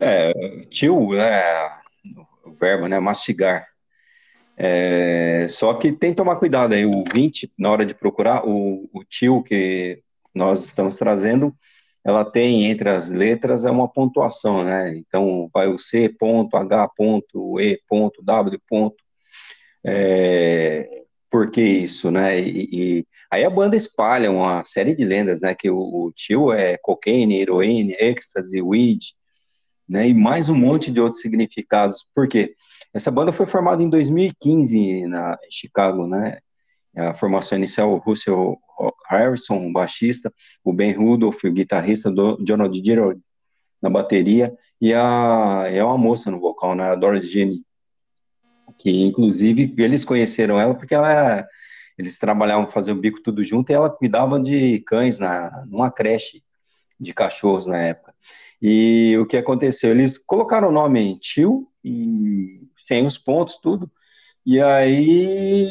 É, tio, né, o verbo, né, mastigar. É, só que tem que tomar cuidado aí, o 20, na hora de procurar, o, o tio que nós estamos trazendo, ela tem entre as letras é uma pontuação, né? Então vai o C ponto, H ponto, E ponto, W ponto. É, por que isso, né? E, e aí a banda espalha uma série de lendas, né? Que o, o tio é cocaine, heroína, ecstasy, weed, né? E mais um monte de outros significados. Por quê? Essa banda foi formada em 2015 na em Chicago, né? A formação inicial, o Russell Harrison, o baixista, o Ben Rudolph, o guitarrista, do Donald Gerald na bateria, e a, é uma moça no vocal, né? A Doris Jeanne, que inclusive eles conheceram ela porque ela, eles trabalhavam, faziam o bico tudo junto, e ela cuidava de cães na, numa creche de cachorros na época. E o que aconteceu? Eles colocaram o nome Tio, e sem os pontos, tudo, e aí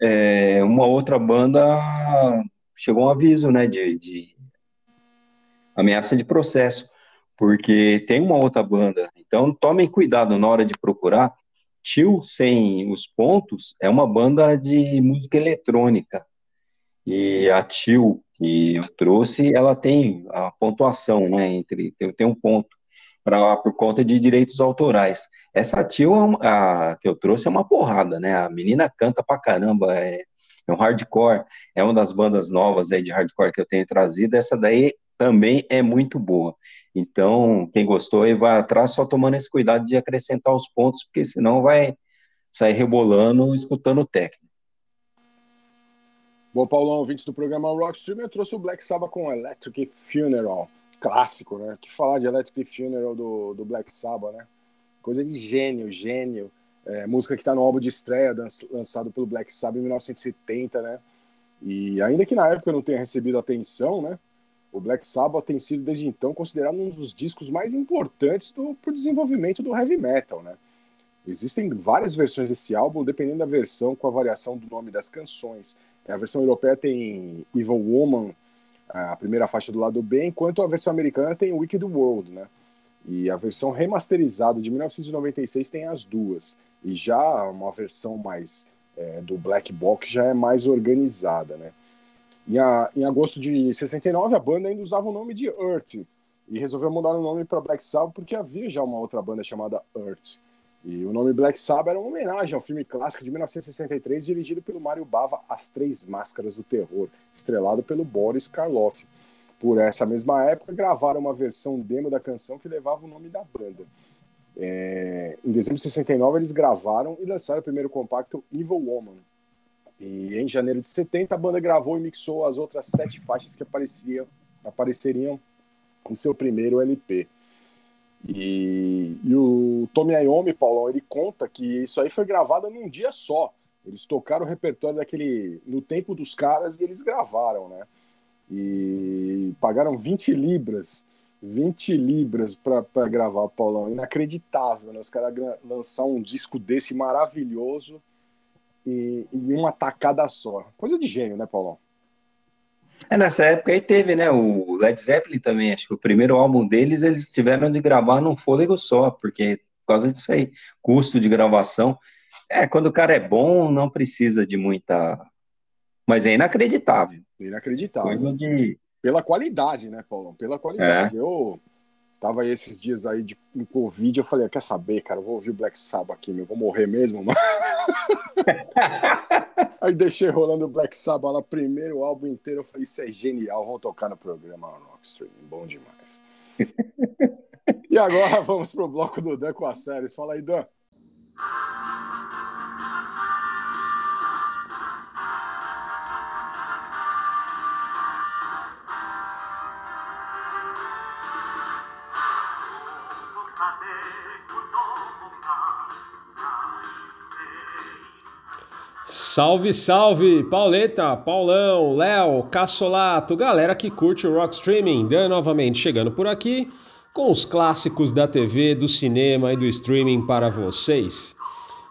é, uma outra banda chegou um aviso, né, de, de ameaça de processo, porque tem uma outra banda. Então tomem cuidado na hora de procurar, Tio sem os pontos é uma banda de música eletrônica. E a Tio que eu trouxe, ela tem a pontuação, né? Entre tem, tem um ponto para por conta de direitos autorais. Essa Tio é uma- a, que eu trouxe é uma porrada, né? A menina canta pra caramba, é, é um hardcore, é uma das bandas novas aí de hardcore que eu tenho trazido. Essa daí também é muito boa. Então, quem gostou aí vai atrás, só tomando esse cuidado de acrescentar os pontos, porque senão vai sair rebolando, escutando o técnico. Bom, Paulão, ouvintes do programa Rockstream, eu trouxe o Black Sabbath com Electric Funeral. Clássico, né? Que falar de Electric Funeral do, do Black Sabbath, né? Coisa de gênio, gênio. É, música que está no álbum de estreia, lançado pelo Black Sabbath em 1970, né? E ainda que na época não tenha recebido atenção, né? O Black Sabbath tem sido desde então considerado um dos discos mais importantes do pro desenvolvimento do heavy metal, né? Existem várias versões desse álbum, dependendo da versão, com a variação do nome das canções. A versão europeia tem Evil Woman, a primeira faixa do lado B, enquanto a versão americana tem Wicked World, né? E a versão remasterizada de 1996 tem as duas. E já uma versão mais é, do Black Box já é mais organizada, né? Em, a- em agosto de 69, a banda ainda usava o nome de Earth e resolveu mudar o nome para Black Sabbath porque havia já uma outra banda chamada Earth. E o nome Black Sabbath era uma homenagem ao filme clássico de 1963 dirigido pelo Mário Bava, As Três Máscaras do Terror, estrelado pelo Boris Karloff. Por essa mesma época, gravaram uma versão demo da canção que levava o nome da banda. É, em dezembro de 69, eles gravaram e lançaram o primeiro compacto Evil Woman. E em janeiro de 70, a banda gravou e mixou as outras sete faixas que apareciam, apareceriam em seu primeiro LP. E, e o Tommy Iommi, Paulão, ele conta que isso aí foi gravado num dia só. Eles tocaram o repertório daquele no tempo dos caras e eles gravaram, né? E pagaram 20 libras, 20 libras para gravar, Paulão. Inacreditável, né? Os caras lançar um disco desse maravilhoso e, em uma tacada só. Coisa de gênio, né, Paulão? É, nessa época aí teve, né, o Led Zeppelin também, acho que o primeiro álbum deles, eles tiveram de gravar num fôlego só, porque por causa disso aí, custo de gravação. É, quando o cara é bom, não precisa de muita... Mas é inacreditável. Inacreditável. Coisa de... Pela qualidade, né, Paulão? Pela qualidade. Eu tava aí esses dias aí de com Covid, eu falei, quer saber, cara, eu vou ouvir o Black Sabbath aqui, meu, vou morrer mesmo, mano. aí deixei rolando o Black Sabbath lá, primeiro álbum inteiro, eu falei, isso é genial, vamos tocar no programa Rockstream, bom demais. e agora vamos pro bloco do Dan com as séries. Fala aí, Dan. Salve, salve! Pauleta, Paulão, Léo, Cassolato, galera que curte o Rock Streaming, Dan novamente chegando por aqui com os clássicos da TV, do cinema e do streaming para vocês.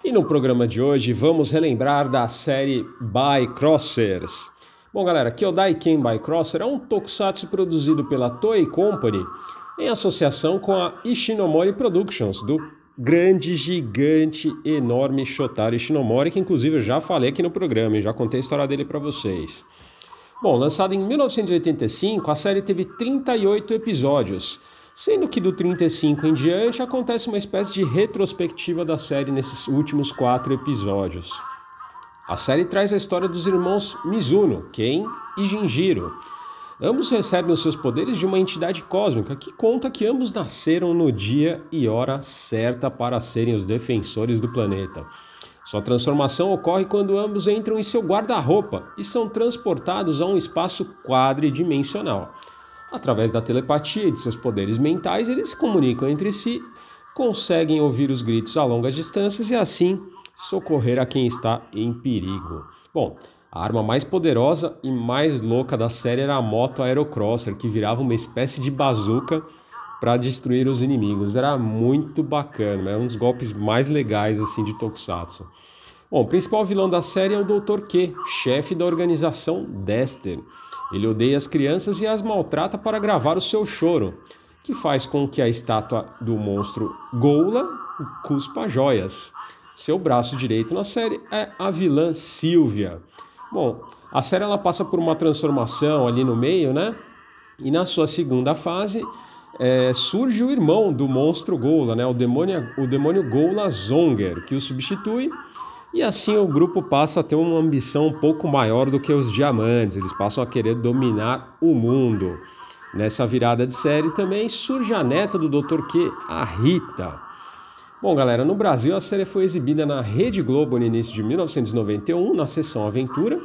E no programa de hoje vamos relembrar da série By Crossers. Bom, galera, Kyodai-ken By Crosser é um tokusatsu produzido pela Toei Company em associação com a Ishinomori Productions, do grande, gigante, enorme Shotaro Ishinomori, que inclusive eu já falei aqui no programa e já contei a história dele para vocês. Bom, lançada em 1985, a série teve 38 episódios, sendo que do 35 em diante acontece uma espécie de retrospectiva da série nesses últimos quatro episódios. A série traz a história dos irmãos Mizuno, Ken e Jinjiro. Ambos recebem os seus poderes de uma entidade cósmica que conta que ambos nasceram no dia e hora certa para serem os defensores do planeta. Sua transformação ocorre quando ambos entram em seu guarda-roupa e são transportados a um espaço quadridimensional. Através da telepatia e de seus poderes mentais, eles se comunicam entre si, conseguem ouvir os gritos a longas distâncias e assim socorrer a quem está em perigo. Bom, a arma mais poderosa e mais louca da série era a moto Aerocrosser, que virava uma espécie de bazuca para destruir os inimigos. Era muito bacana, era um dos golpes mais legais assim de Tokusatsu. Bom, o principal vilão da série é o Dr. Q, chefe da organização Dester. Ele odeia as crianças e as maltrata para gravar o seu choro, que faz com que a estátua do monstro Goula cuspa joias. Seu braço direito na série é a vilã Sylvia. Bom, a série ela passa por uma transformação ali no meio, né? E na sua segunda fase é, surge o irmão do monstro Gola, né? O demônio, o demônio Gola Zonger, que o substitui. E assim o grupo passa a ter uma ambição um pouco maior do que os diamantes. Eles passam a querer dominar o mundo. Nessa virada de série também surge a neta do Dr. Q, a Rita. Bom, galera, no Brasil a série foi exibida na Rede Globo no início de 1991, na sessão Aventura,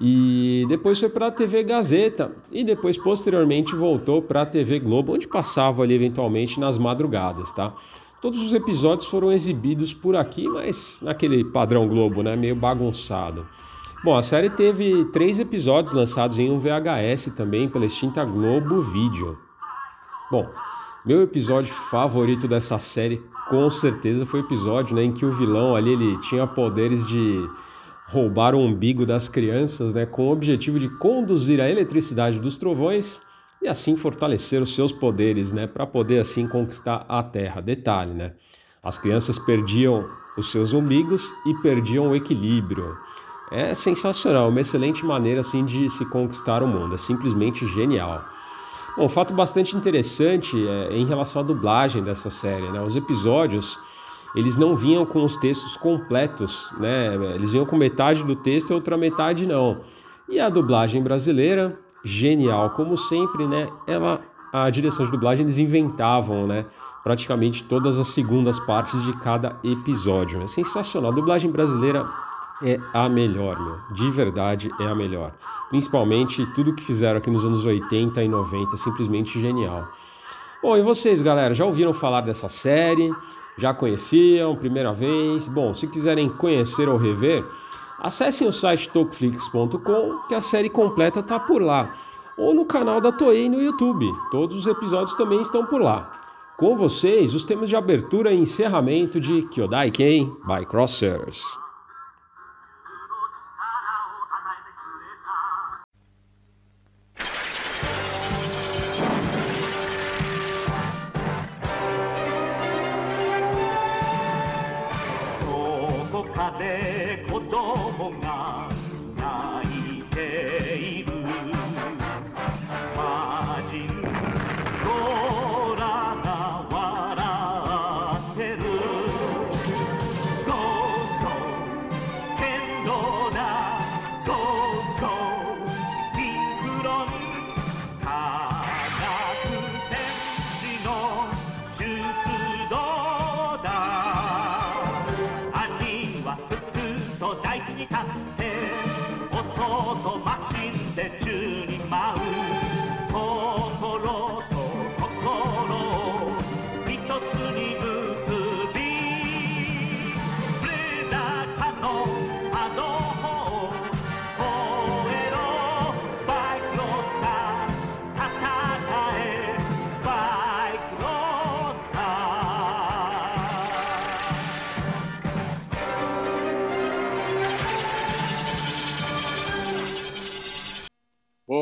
e depois foi para a TV Gazeta e depois posteriormente voltou para a TV Globo, onde passava ali eventualmente nas madrugadas, tá? Todos os episódios foram exibidos por aqui, mas naquele padrão Globo, né, meio bagunçado. Bom, a série teve três episódios lançados em um VHS também pela extinta Globo Video. Bom, meu episódio favorito dessa série com certeza foi o episódio né, em que o vilão ali ele tinha poderes de roubar o umbigo das crianças, né, com o objetivo de conduzir a eletricidade dos trovões e assim fortalecer os seus poderes, né, para poder assim conquistar a Terra. Detalhe, né? As crianças perdiam os seus umbigos e perdiam o equilíbrio. É sensacional, uma excelente maneira assim de se conquistar o mundo, é simplesmente genial. Bom, um fato bastante interessante é em relação à dublagem dessa série, né? Os episódios eles não vinham com os textos completos, né? Eles vinham com metade do texto e outra metade não. E a dublagem brasileira, genial como sempre, né? Ela, a direção de dublagem eles inventavam, né? Praticamente todas as segundas partes de cada episódio. É sensacional. A dublagem brasileira é a melhor, meu. De verdade é a melhor. Principalmente tudo que fizeram aqui nos anos 80 e 90, simplesmente genial. Bom, e vocês, galera, já ouviram falar dessa série? Já conheciam? Primeira vez? Bom, se quiserem conhecer ou rever, acessem o site tokeflix.com, que a série completa tá por lá. Ou no canal da Toei no YouTube. Todos os episódios também estão por lá. Com vocês, os temas de abertura e encerramento de Kyodai Ken by Crossers.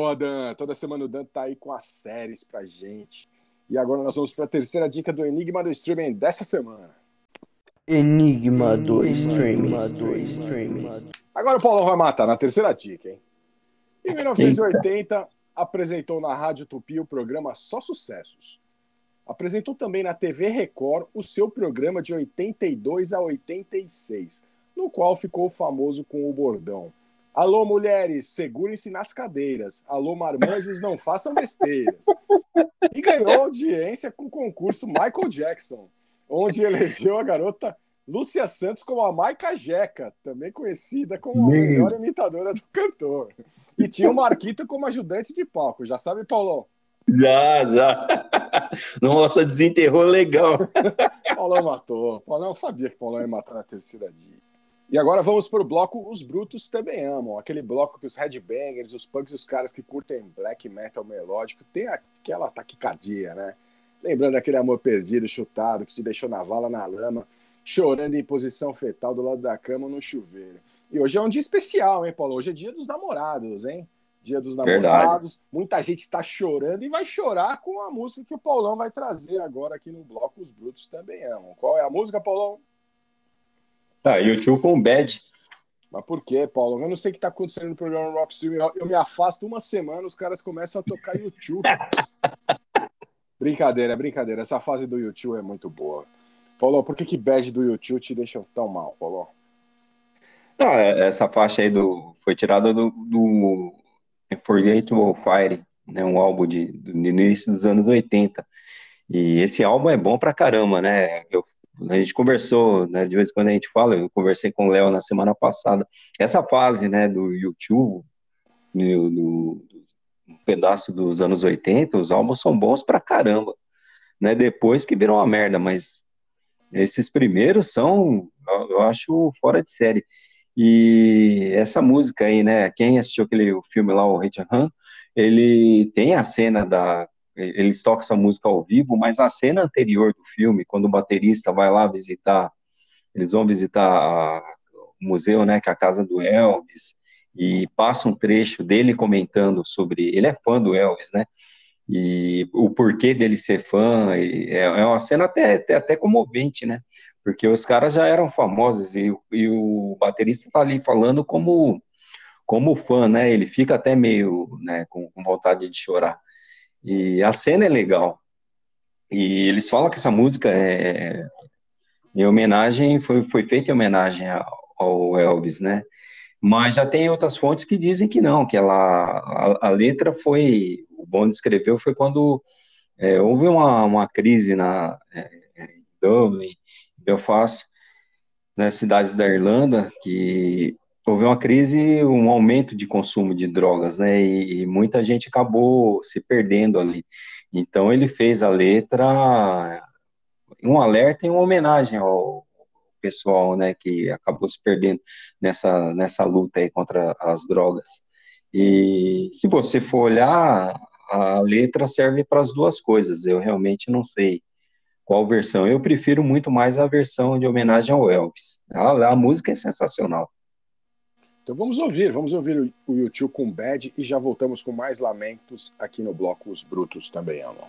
Boa, Dan. Toda semana o Dan tá aí com as séries pra gente. E agora nós vamos para a terceira dica do Enigma do Streaming dessa semana. Enigma do streaming. Agora o Paulão vai matar na terceira dica, hein? Em 1980, apresentou na Rádio Tupi o programa Só Sucessos. Apresentou também na TV Record o seu programa de 82 a 86, no qual ficou famoso com o bordão. Alô, mulheres, segurem-se nas cadeiras. Alô, marmanjos, não façam besteiras. E ganhou audiência com o concurso Michael Jackson, onde elegeu a garota Lúcia Santos como a Maica Jeca, também conhecida como a melhor imitadora do cantor. E tinha o Marquito como ajudante de palco. Já sabe, Paulão? Já, já. Nossa, desenterrou legal. Paulão matou. Paulão sabia que Paulão ia matar na terceira dia. E agora vamos para o bloco Os Brutos Também Amam. Aquele bloco que os headbangers, os punks e os caras que curtem black metal melódico tem aquela taquicardia, né? Lembrando aquele amor perdido, chutado, que te deixou na vala, na lama, chorando em posição fetal do lado da cama no chuveiro. E hoje é um dia especial, hein, Paulo? Hoje é dia dos namorados, hein? Dia dos Verdade. namorados. Muita gente está chorando e vai chorar com a música que o Paulão vai trazer agora aqui no bloco Os Brutos Também Amam. Qual é a música, Paulão? Tá, YouTube com Bad. Mas por quê, Paulo? Eu não sei o que tá acontecendo no programa Rock Stream. Eu, eu me afasto uma semana, os caras começam a tocar YouTube. brincadeira, brincadeira. Essa fase do YouTube é muito boa. Paulo, por que que Bad do YouTube te deixa tão mal, Paulo? Não, é- essa faixa aí do, foi tirada do, do Unforgettable Fire, né, um álbum de, do do início dos anos 80. E esse álbum é bom pra caramba, né? Eu- a gente conversou, né, de vez em quando a gente fala, eu conversei com o Léo na semana passada. Essa fase, né, do YouTube, no, um pedaço dos anos 80, os álbuns são bons pra caramba, né? Depois que viram uma merda, mas esses primeiros são, eu acho, fora de série. E essa música aí, né? Quem assistiu aquele filme lá, o Hate Han, ele tem a cena da. Eles tocam essa música ao vivo, mas a cena anterior do filme, quando o baterista vai lá visitar, eles vão visitar o museu, né? Que é a casa do Elvis, e passa um trecho dele comentando sobre. Ele é fã do Elvis, né? E o porquê dele ser fã, é, é uma cena até, até, até comovente, né? Porque os caras já eram famosos e, o- e o baterista tá ali falando como, como fã, né? Ele fica até meio, né, com vontade de chorar. E a cena é legal. E eles falam que essa música é em homenagem, foi, foi feita em homenagem ao, Elvis, né? Mas já tem outras fontes que dizem que não, que ela, a, a letra foi, o Bond escreveu foi quando é, houve uma, uma crise na é, em Dublin, Belfast, nas cidades da Irlanda, que houve uma crise, um aumento de consumo de drogas, né? E, e muita gente acabou se perdendo ali. Então ele fez a letra, um alerta e uma homenagem ao pessoal, né, que acabou se perdendo nessa, nessa luta aí contra as drogas. E se você for olhar, a letra serve para as duas coisas. Eu realmente não sei qual versão. Eu prefiro muito mais a versão de homenagem ao Elvis. A, a música é sensacional. Então vamos ouvir, vamos ouvir o, YouTube com Bad e já voltamos com mais lamentos aqui no bloco Os Brutos também amam.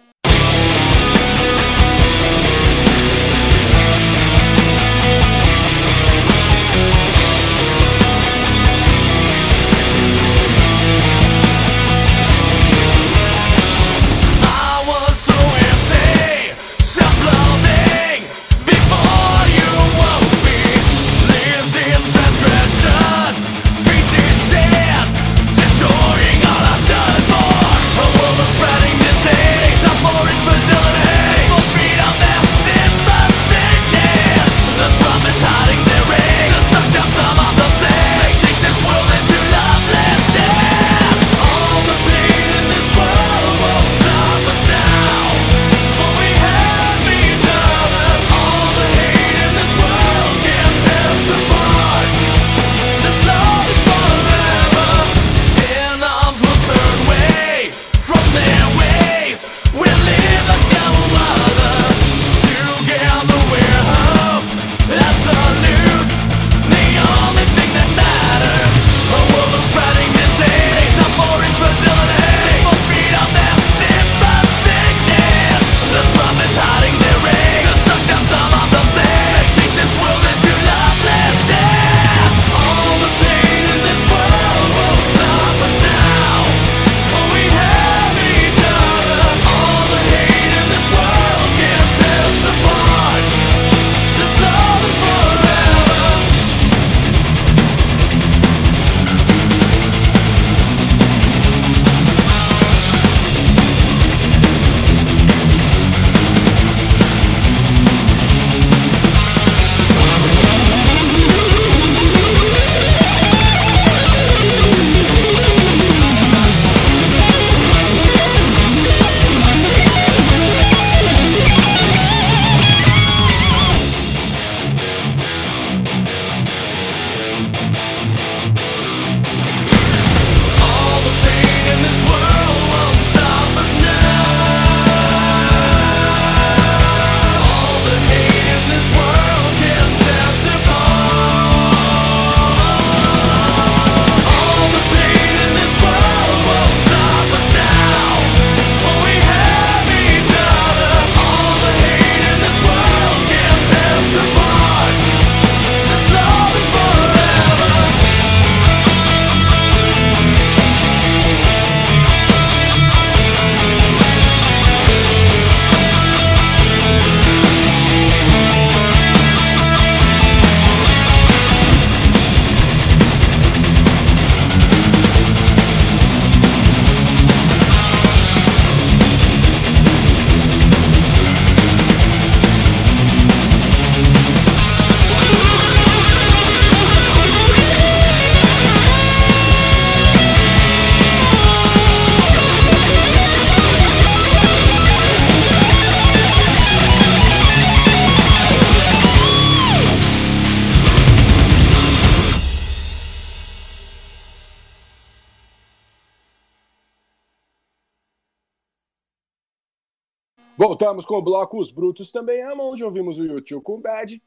Voltamos com o bloco Os Brutos Também Amam, onde ouvimos o YouTube com Bad.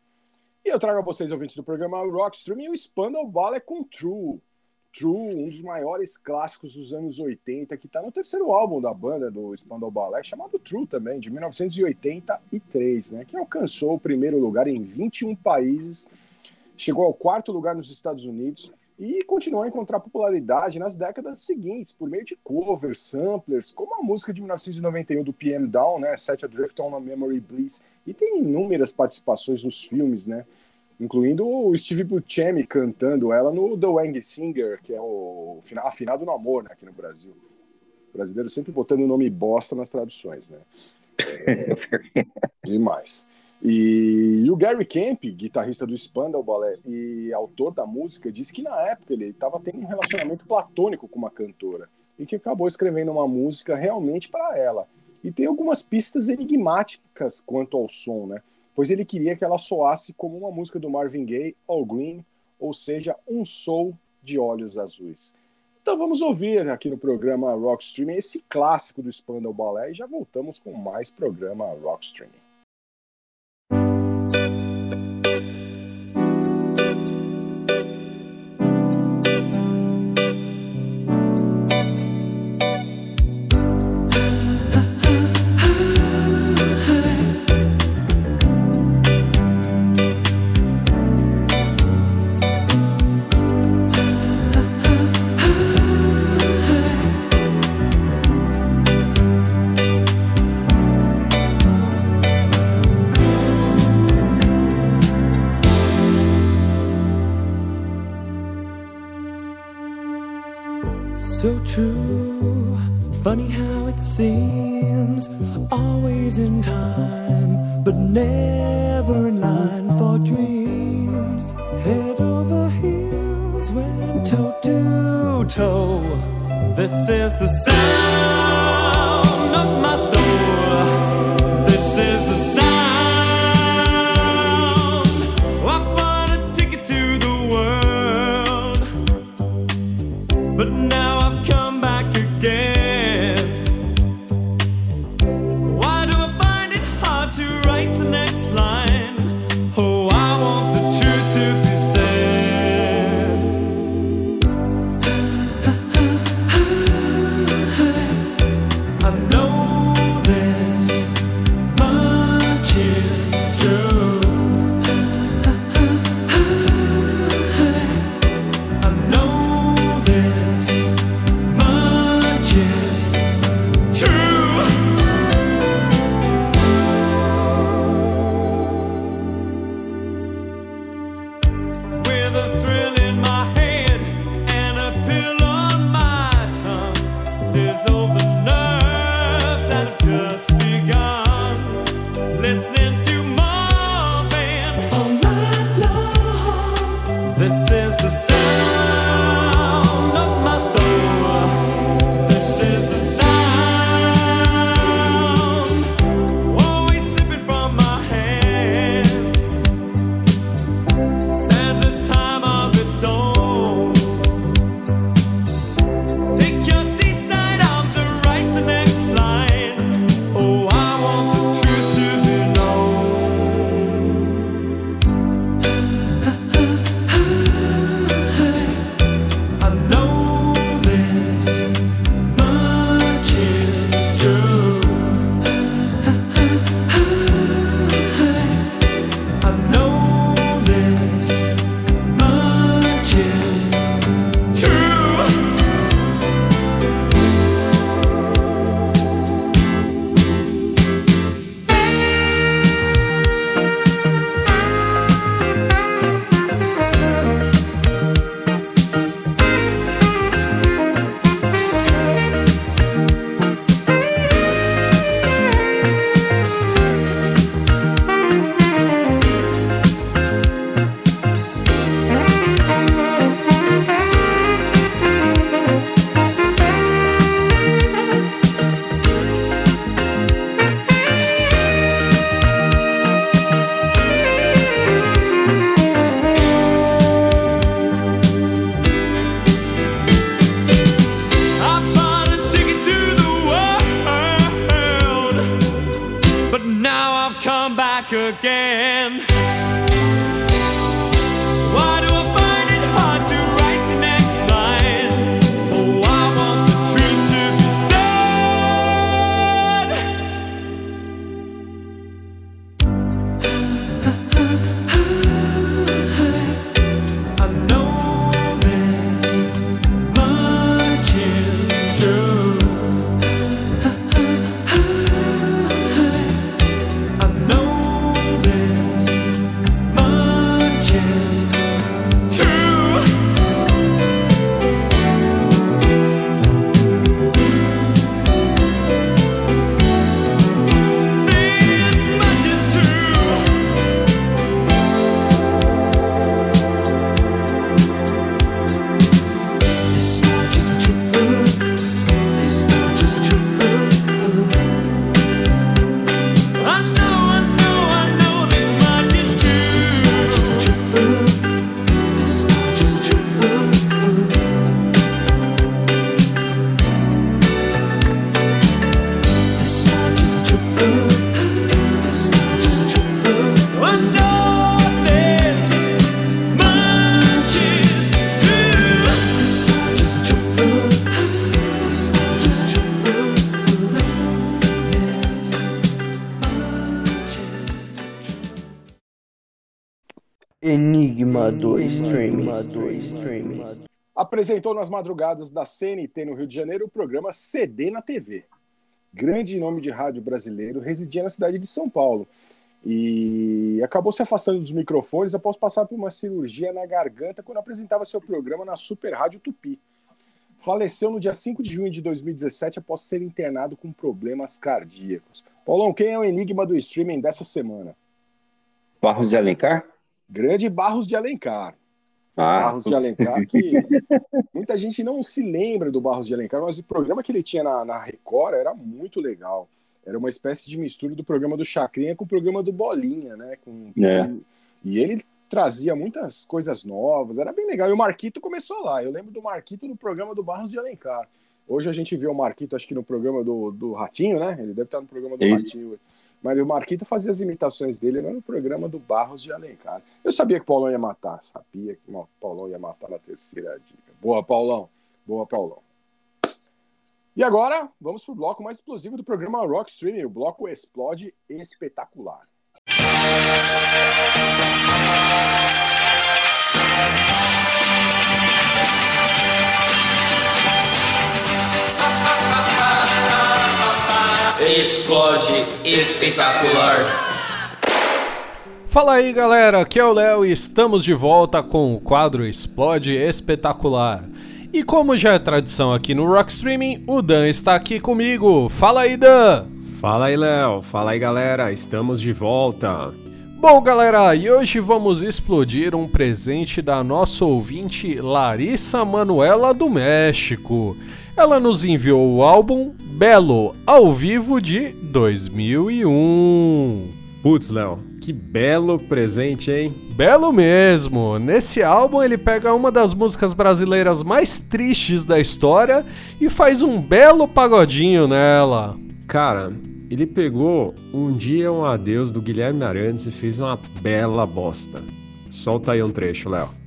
E eu trago a vocês, ouvintes do programa Rockstream, e o Spandau Ballet com True. True, um dos maiores clássicos dos anos 80, que está no terceiro álbum da banda do Spandau Ballet, chamado True também, de 1983, né, que alcançou o primeiro lugar em 21 países, chegou ao quarto lugar nos Estados Unidos e continuou a encontrar popularidade nas décadas seguintes, por meio de covers, samplers, como a música de 1991 do PM Down, né, Set Adrift on a Memory Bliss, e tem inúmeras participações nos filmes, né, incluindo o Steve Buscemi cantando ela no The Wang Singer, que é o afinado no amor né, aqui no Brasil. O brasileiro sempre botando o nome bosta nas traduções, né? É, demais. E, e, o Gary Camp, guitarrista do Spandau Ballet e autor da música, disse que na época ele estava tendo um relacionamento platônico com uma cantora e que acabou escrevendo uma música realmente para ela. E tem algumas pistas enigmáticas quanto ao som, né? Pois ele queria que ela soasse como uma música do Marvin Gaye, All Green, ou seja, um soul de olhos azuis. Então vamos ouvir aqui no programa Rock Streaming esse clássico do Spandau Ballet e já voltamos com mais programa Rock Streaming. Do Streaming. Apresentou nas madrugadas da CNT no Rio de Janeiro o programa CD na TV. Grande nome de rádio brasileiro, residia na cidade de São Paulo e acabou se afastando dos microfones após passar por uma cirurgia na garganta quando apresentava seu programa na Super Rádio Tupi. Faleceu no dia 5 de junho de 2017 após ser internado com problemas cardíacos. Paulão, quem é o enigma do streaming dessa semana? Barros de Alencar? Grande Barros de Alencar. Ah, Barros de Alencar, que muita gente não se lembra do Barros de Alencar, mas o programa que ele tinha na, na Record era muito legal. Era uma espécie de mistura do programa do Chacrinha com o programa do Bolinha, né? Com, É. E ele trazia muitas coisas novas, era bem legal. E o Marquito começou lá. Eu lembro do Marquito no programa do Barros de Alencar. Hoje a gente vê o Marquito, acho que no programa do, do Ratinho, né? Ele deve estar no programa do Isso. Ratinho. Mas o Marquito fazia as imitações dele no programa do Barros de Alencar. Eu sabia que o Paulão ia matar, sabia que o Paulão ia matar na terceira dica. Boa, Paulão. Boa, Paulão. E agora, vamos pro bloco mais explosivo do programa Rock Streaming, o bloco Explode Espetacular. Explode espetacular. Fala aí galera, aqui é o Léo e estamos de volta com o quadro Explode Espetacular. E como já é tradição aqui no Rock Streaming, o Dan está aqui comigo. Fala aí, Dan! Fala aí, Léo. Fala aí, galera. Estamos de volta. Bom, galera, e hoje vamos explodir um presente da nossa ouvinte Larissa Manuela do México. Ela nos enviou o álbum Belo ao vivo de 2001. Putz, Léo, que belo presente, hein? Belo mesmo! Nesse álbum ele pega uma das músicas brasileiras mais tristes da história e faz um belo pagodinho nela. Cara, ele pegou Um Dia Um Adeus do Guilherme Arantes e fez uma bela bosta. Solta aí um trecho, Léo.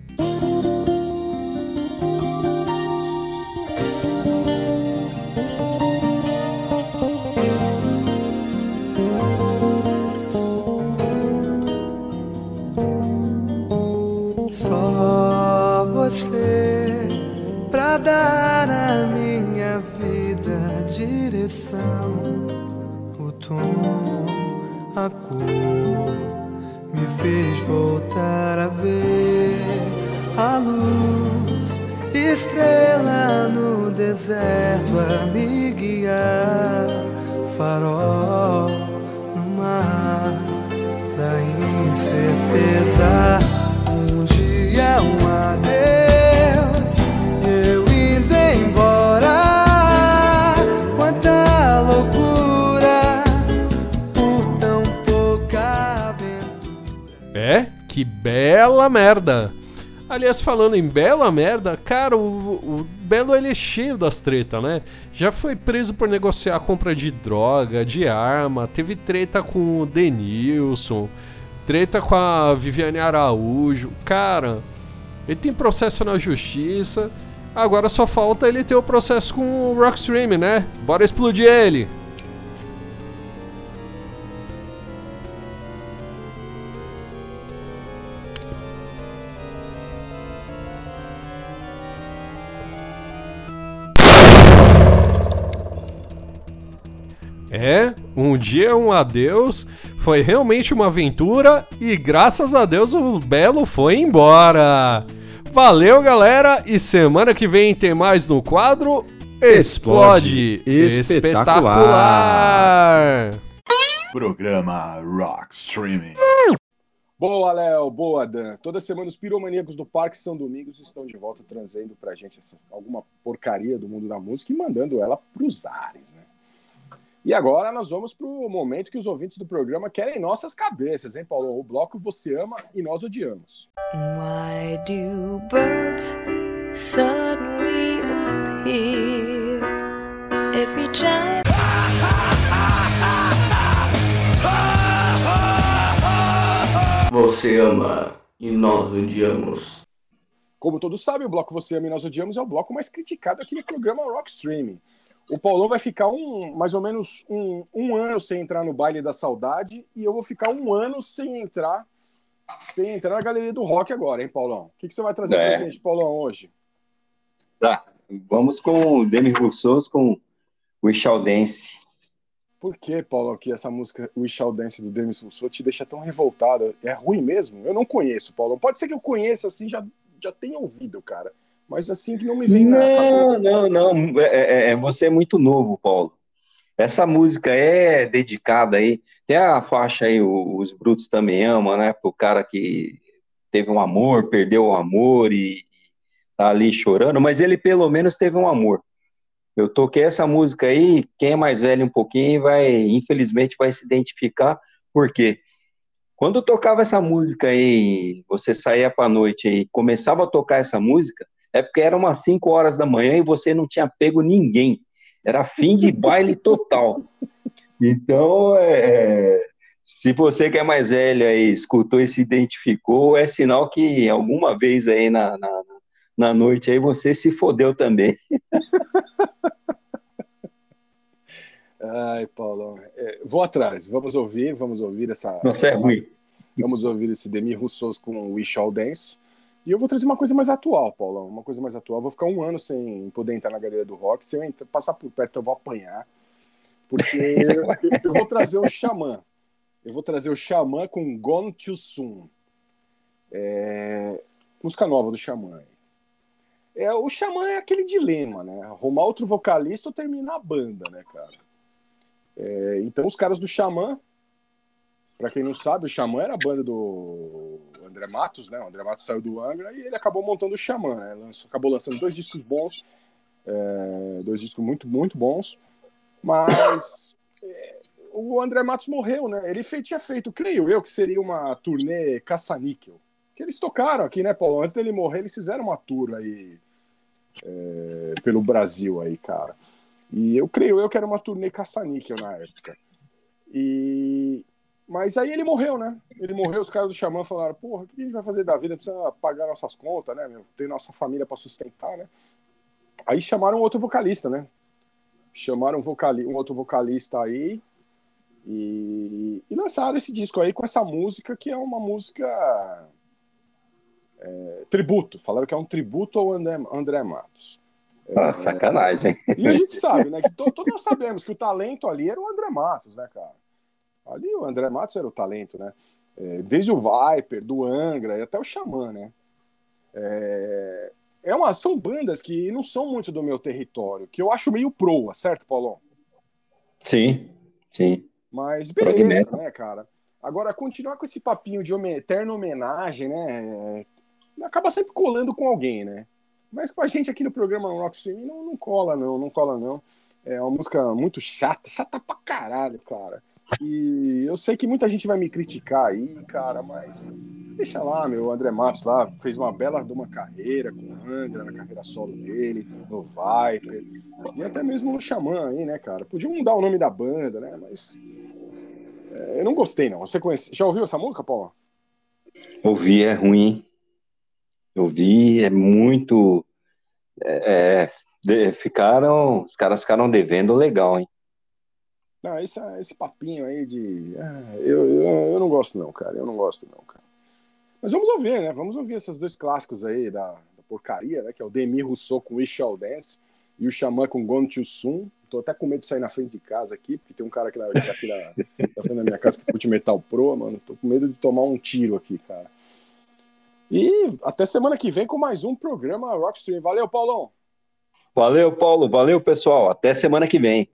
Merda! Aliás, falando em bela merda, cara, o, o Belo ele é cheio das tretas, né? Já foi preso por negociar compra de droga, de arma, teve treta com o Denilson, treta com a Viviane Araújo. Cara, ele tem processo na justiça. Agora só falta ele ter o processo com o Rockstream, né? Bora explodir ele! É, um dia um adeus foi realmente uma aventura e graças a Deus o Belo foi embora. Valeu, galera, e semana que vem tem mais no quadro Explode, Explode Espetacular. Programa Rock Streaming. Boa, Léo, boa, Dan. Toda semana os piromaníacos do Parque São Domingos estão de volta trazendo pra gente essa, alguma porcaria do mundo da música e mandando ela pros ares, né? E agora nós vamos pro momento que os ouvintes do programa querem nossas cabeças, hein, Paulo? O bloco Você Ama e Nós Odiamos. Why do birds suddenly appear every time? Você ama e nós odiamos. Como todos sabem, o bloco Você Ama e Nós Odiamos é o bloco mais criticado aqui no programa Rock Streaming. O Paulão vai ficar um, mais ou menos um, um ano sem entrar no baile da saudade e eu vou ficar um ano sem entrar você entrar na galeria do rock agora, hein, Paulão? O que, que você vai trazer É. pra gente, Paulão, hoje? Tá, vamos com o Demi Rousseau com o Shall Dance. Por que, Paulão, que essa música We Shall Dance do Demis Rousseau te deixa tão revoltada? É ruim mesmo? Eu não conheço, Paulão. Pode ser que eu conheça, assim, já, já tenha ouvido, cara. Mas assim que não me vem na Não, cabeça. não, não. É, é- é- você é muito novo, Paulo. Essa música é dedicada aí. Tem a faixa aí, Os Brutos Também Amam, né? Pro cara que teve um amor, perdeu o amor e tá ali chorando, mas ele pelo menos teve um amor. Eu toquei essa música aí, quem é mais velho um pouquinho vai, infelizmente, vai se identificar, porque quando eu tocava essa música aí, você saía pra noite e começava a tocar essa música, é porque era umas 5 horas da manhã e você não tinha pego ninguém. Era fim de baile total. Então, é, se você que é mais velho aí escutou e se identificou, é sinal que alguma vez aí na, na, na noite aí você se fodeu também. Ai, Paulão. É, vou atrás. Vamos ouvir, vamos ouvir essa. Você é ruim. Vamos ouvir esse Demi Rousseau com We Shall Dance. E eu vou trazer uma coisa mais atual, Paulão. Uma coisa mais atual. Vou ficar um ano sem poder entrar na galeria do rock. Se eu entrar- passar por perto, eu vou apanhar. Porque eu, eu vou trazer o Xamã. Eu vou trazer o Xamã com Gone Too Soon. É, Música nova do Xamã. É, o Xamã é aquele dilema, né? Arrumar outro vocalista ou terminar a banda, né, cara? É, então, os caras do Xamã, Pra quem não sabe, o Xamã era a banda do André Matos, né? O André Matos saiu do Angra e ele acabou montando o Xamã, né? Lançou- acabou lançando dois discos bons, é, dois discos muito, muito bons, mas é, o André Matos morreu, né? Ele fe- tinha feito, creio eu, que seria uma turnê caça-níquel, que eles tocaram aqui, né, Paulo? Antes dele morrer, eles fizeram uma tour aí é, pelo Brasil aí, cara. E eu creio eu que era uma turnê caça-níquel na época. E mas aí ele morreu, né? Ele morreu, os caras do Xamã falaram, porra, o que a gente vai fazer da vida? Precisa pagar nossas contas, né, meu? Tem nossa família para sustentar, né? Aí chamaram outro vocalista, né? Chamaram um, vocali um outro vocalista aí e... e lançaram esse disco aí com essa música que é uma música é, tributo. Falaram que é um tributo ao André, André Matos. Ah, sacanagem. E a gente sabe, né? Que to- todos nós sabemos que o talento ali era o André Matos, né, cara? Ali o André Matos era o talento, né? É, desde o Viper, do Angra e até o Xamã, né? É, é uma, são bandas que não são muito do meu território, que eu acho meio proa, certo, Paulão? Sim, sim. Mas beleza, né, cara? Agora, continuar com esse papinho de eterna homenagem, né? é, acaba sempre colando com alguém, né? Mas com a gente aqui no programa Rock Stream não, não cola, não, não cola, não. É uma música muito chata, chata pra caralho, cara. E eu sei que muita gente vai me criticar aí, cara, mas deixa lá, meu. André Matos lá fez uma bela de uma carreira com o Angra, na carreira solo dele, no Viper, e até mesmo no Xamã aí, né, cara? Podiam mudar o nome da banda, né? Mas é, eu não gostei, não. Você conhece... Já ouviu essa música, Paulo? Ouvir é ruim. Ouvir é muito. é, é, ficaram. Os caras ficaram devendo legal, hein? Não, esse, esse papinho aí de. ah, eu, eu, eu não gosto, não, cara. Eu não gosto, não, cara. Mas vamos ouvir, né? Vamos ouvir esses dois clássicos aí da, da porcaria, né? Que é o Demi Rousseau com We Shall Dance e o Xamã com Gone Too Soon. Tô até com medo de sair na frente de casa aqui, porque tem um cara aqui na, aqui na, na frente da minha casa que curte Metal Pro, mano. Tô com medo de tomar um tiro aqui, cara. E até semana que vem com mais um programa Rockstream. Valeu, Paulão! Valeu, Paulo. Valeu, pessoal. Até semana que vem.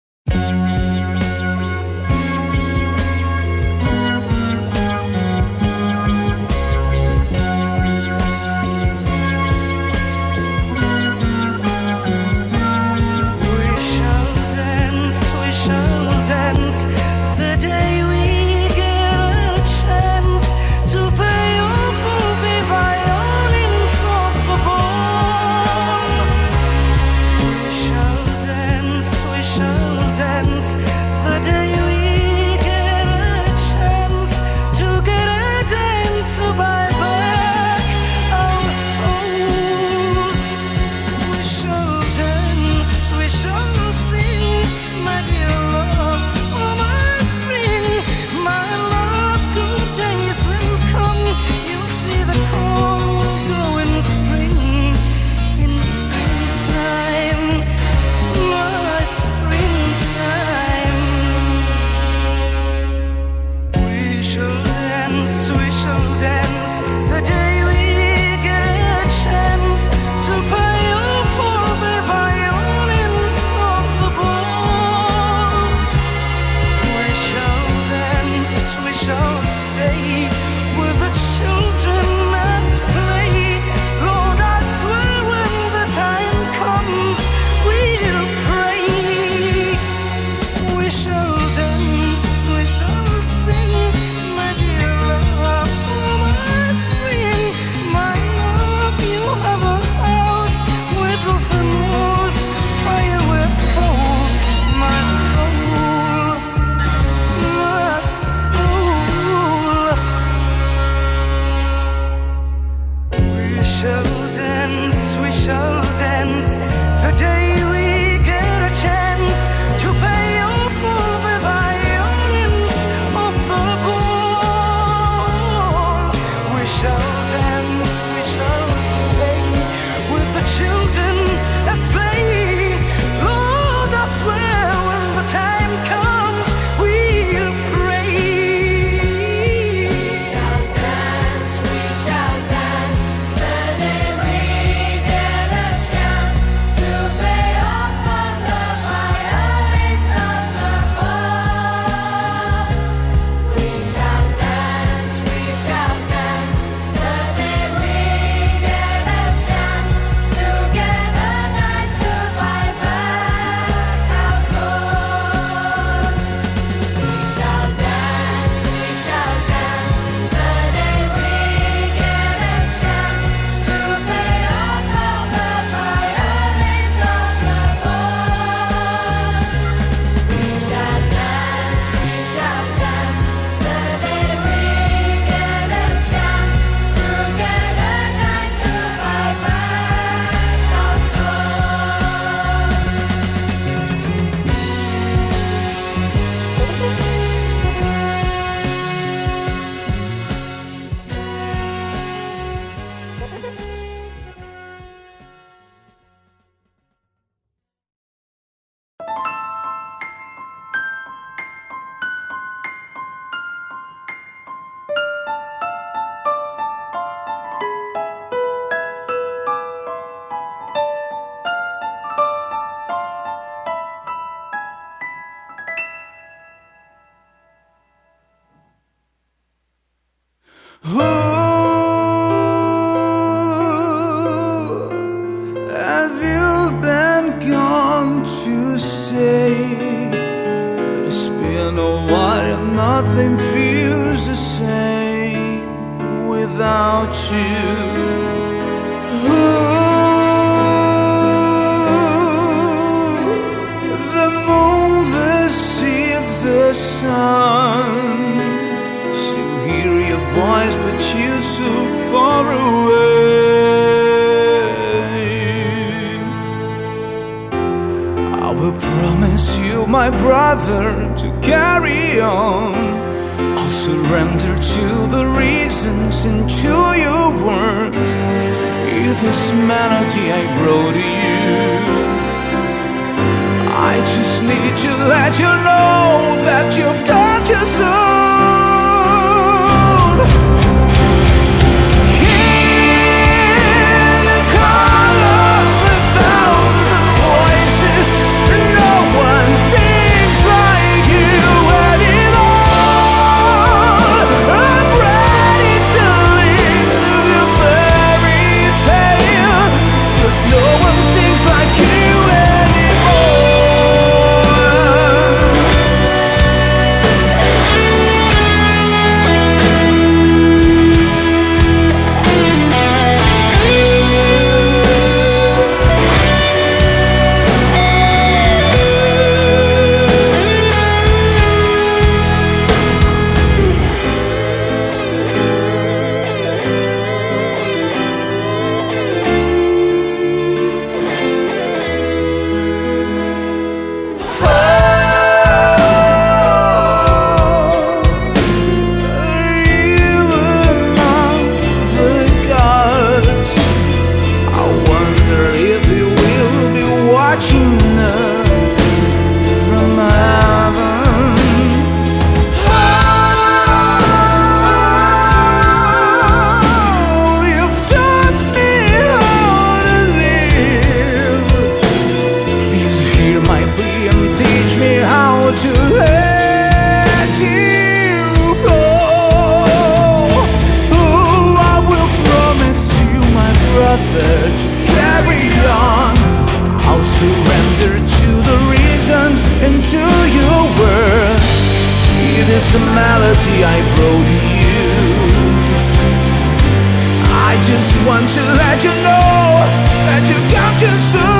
carry on. I'll surrender to the reasons and to your words. Hear this melody I wrote to you. I just need to let you know that you've got yourself. It's a melody I brought to you. I just want to let you know that you got too soon.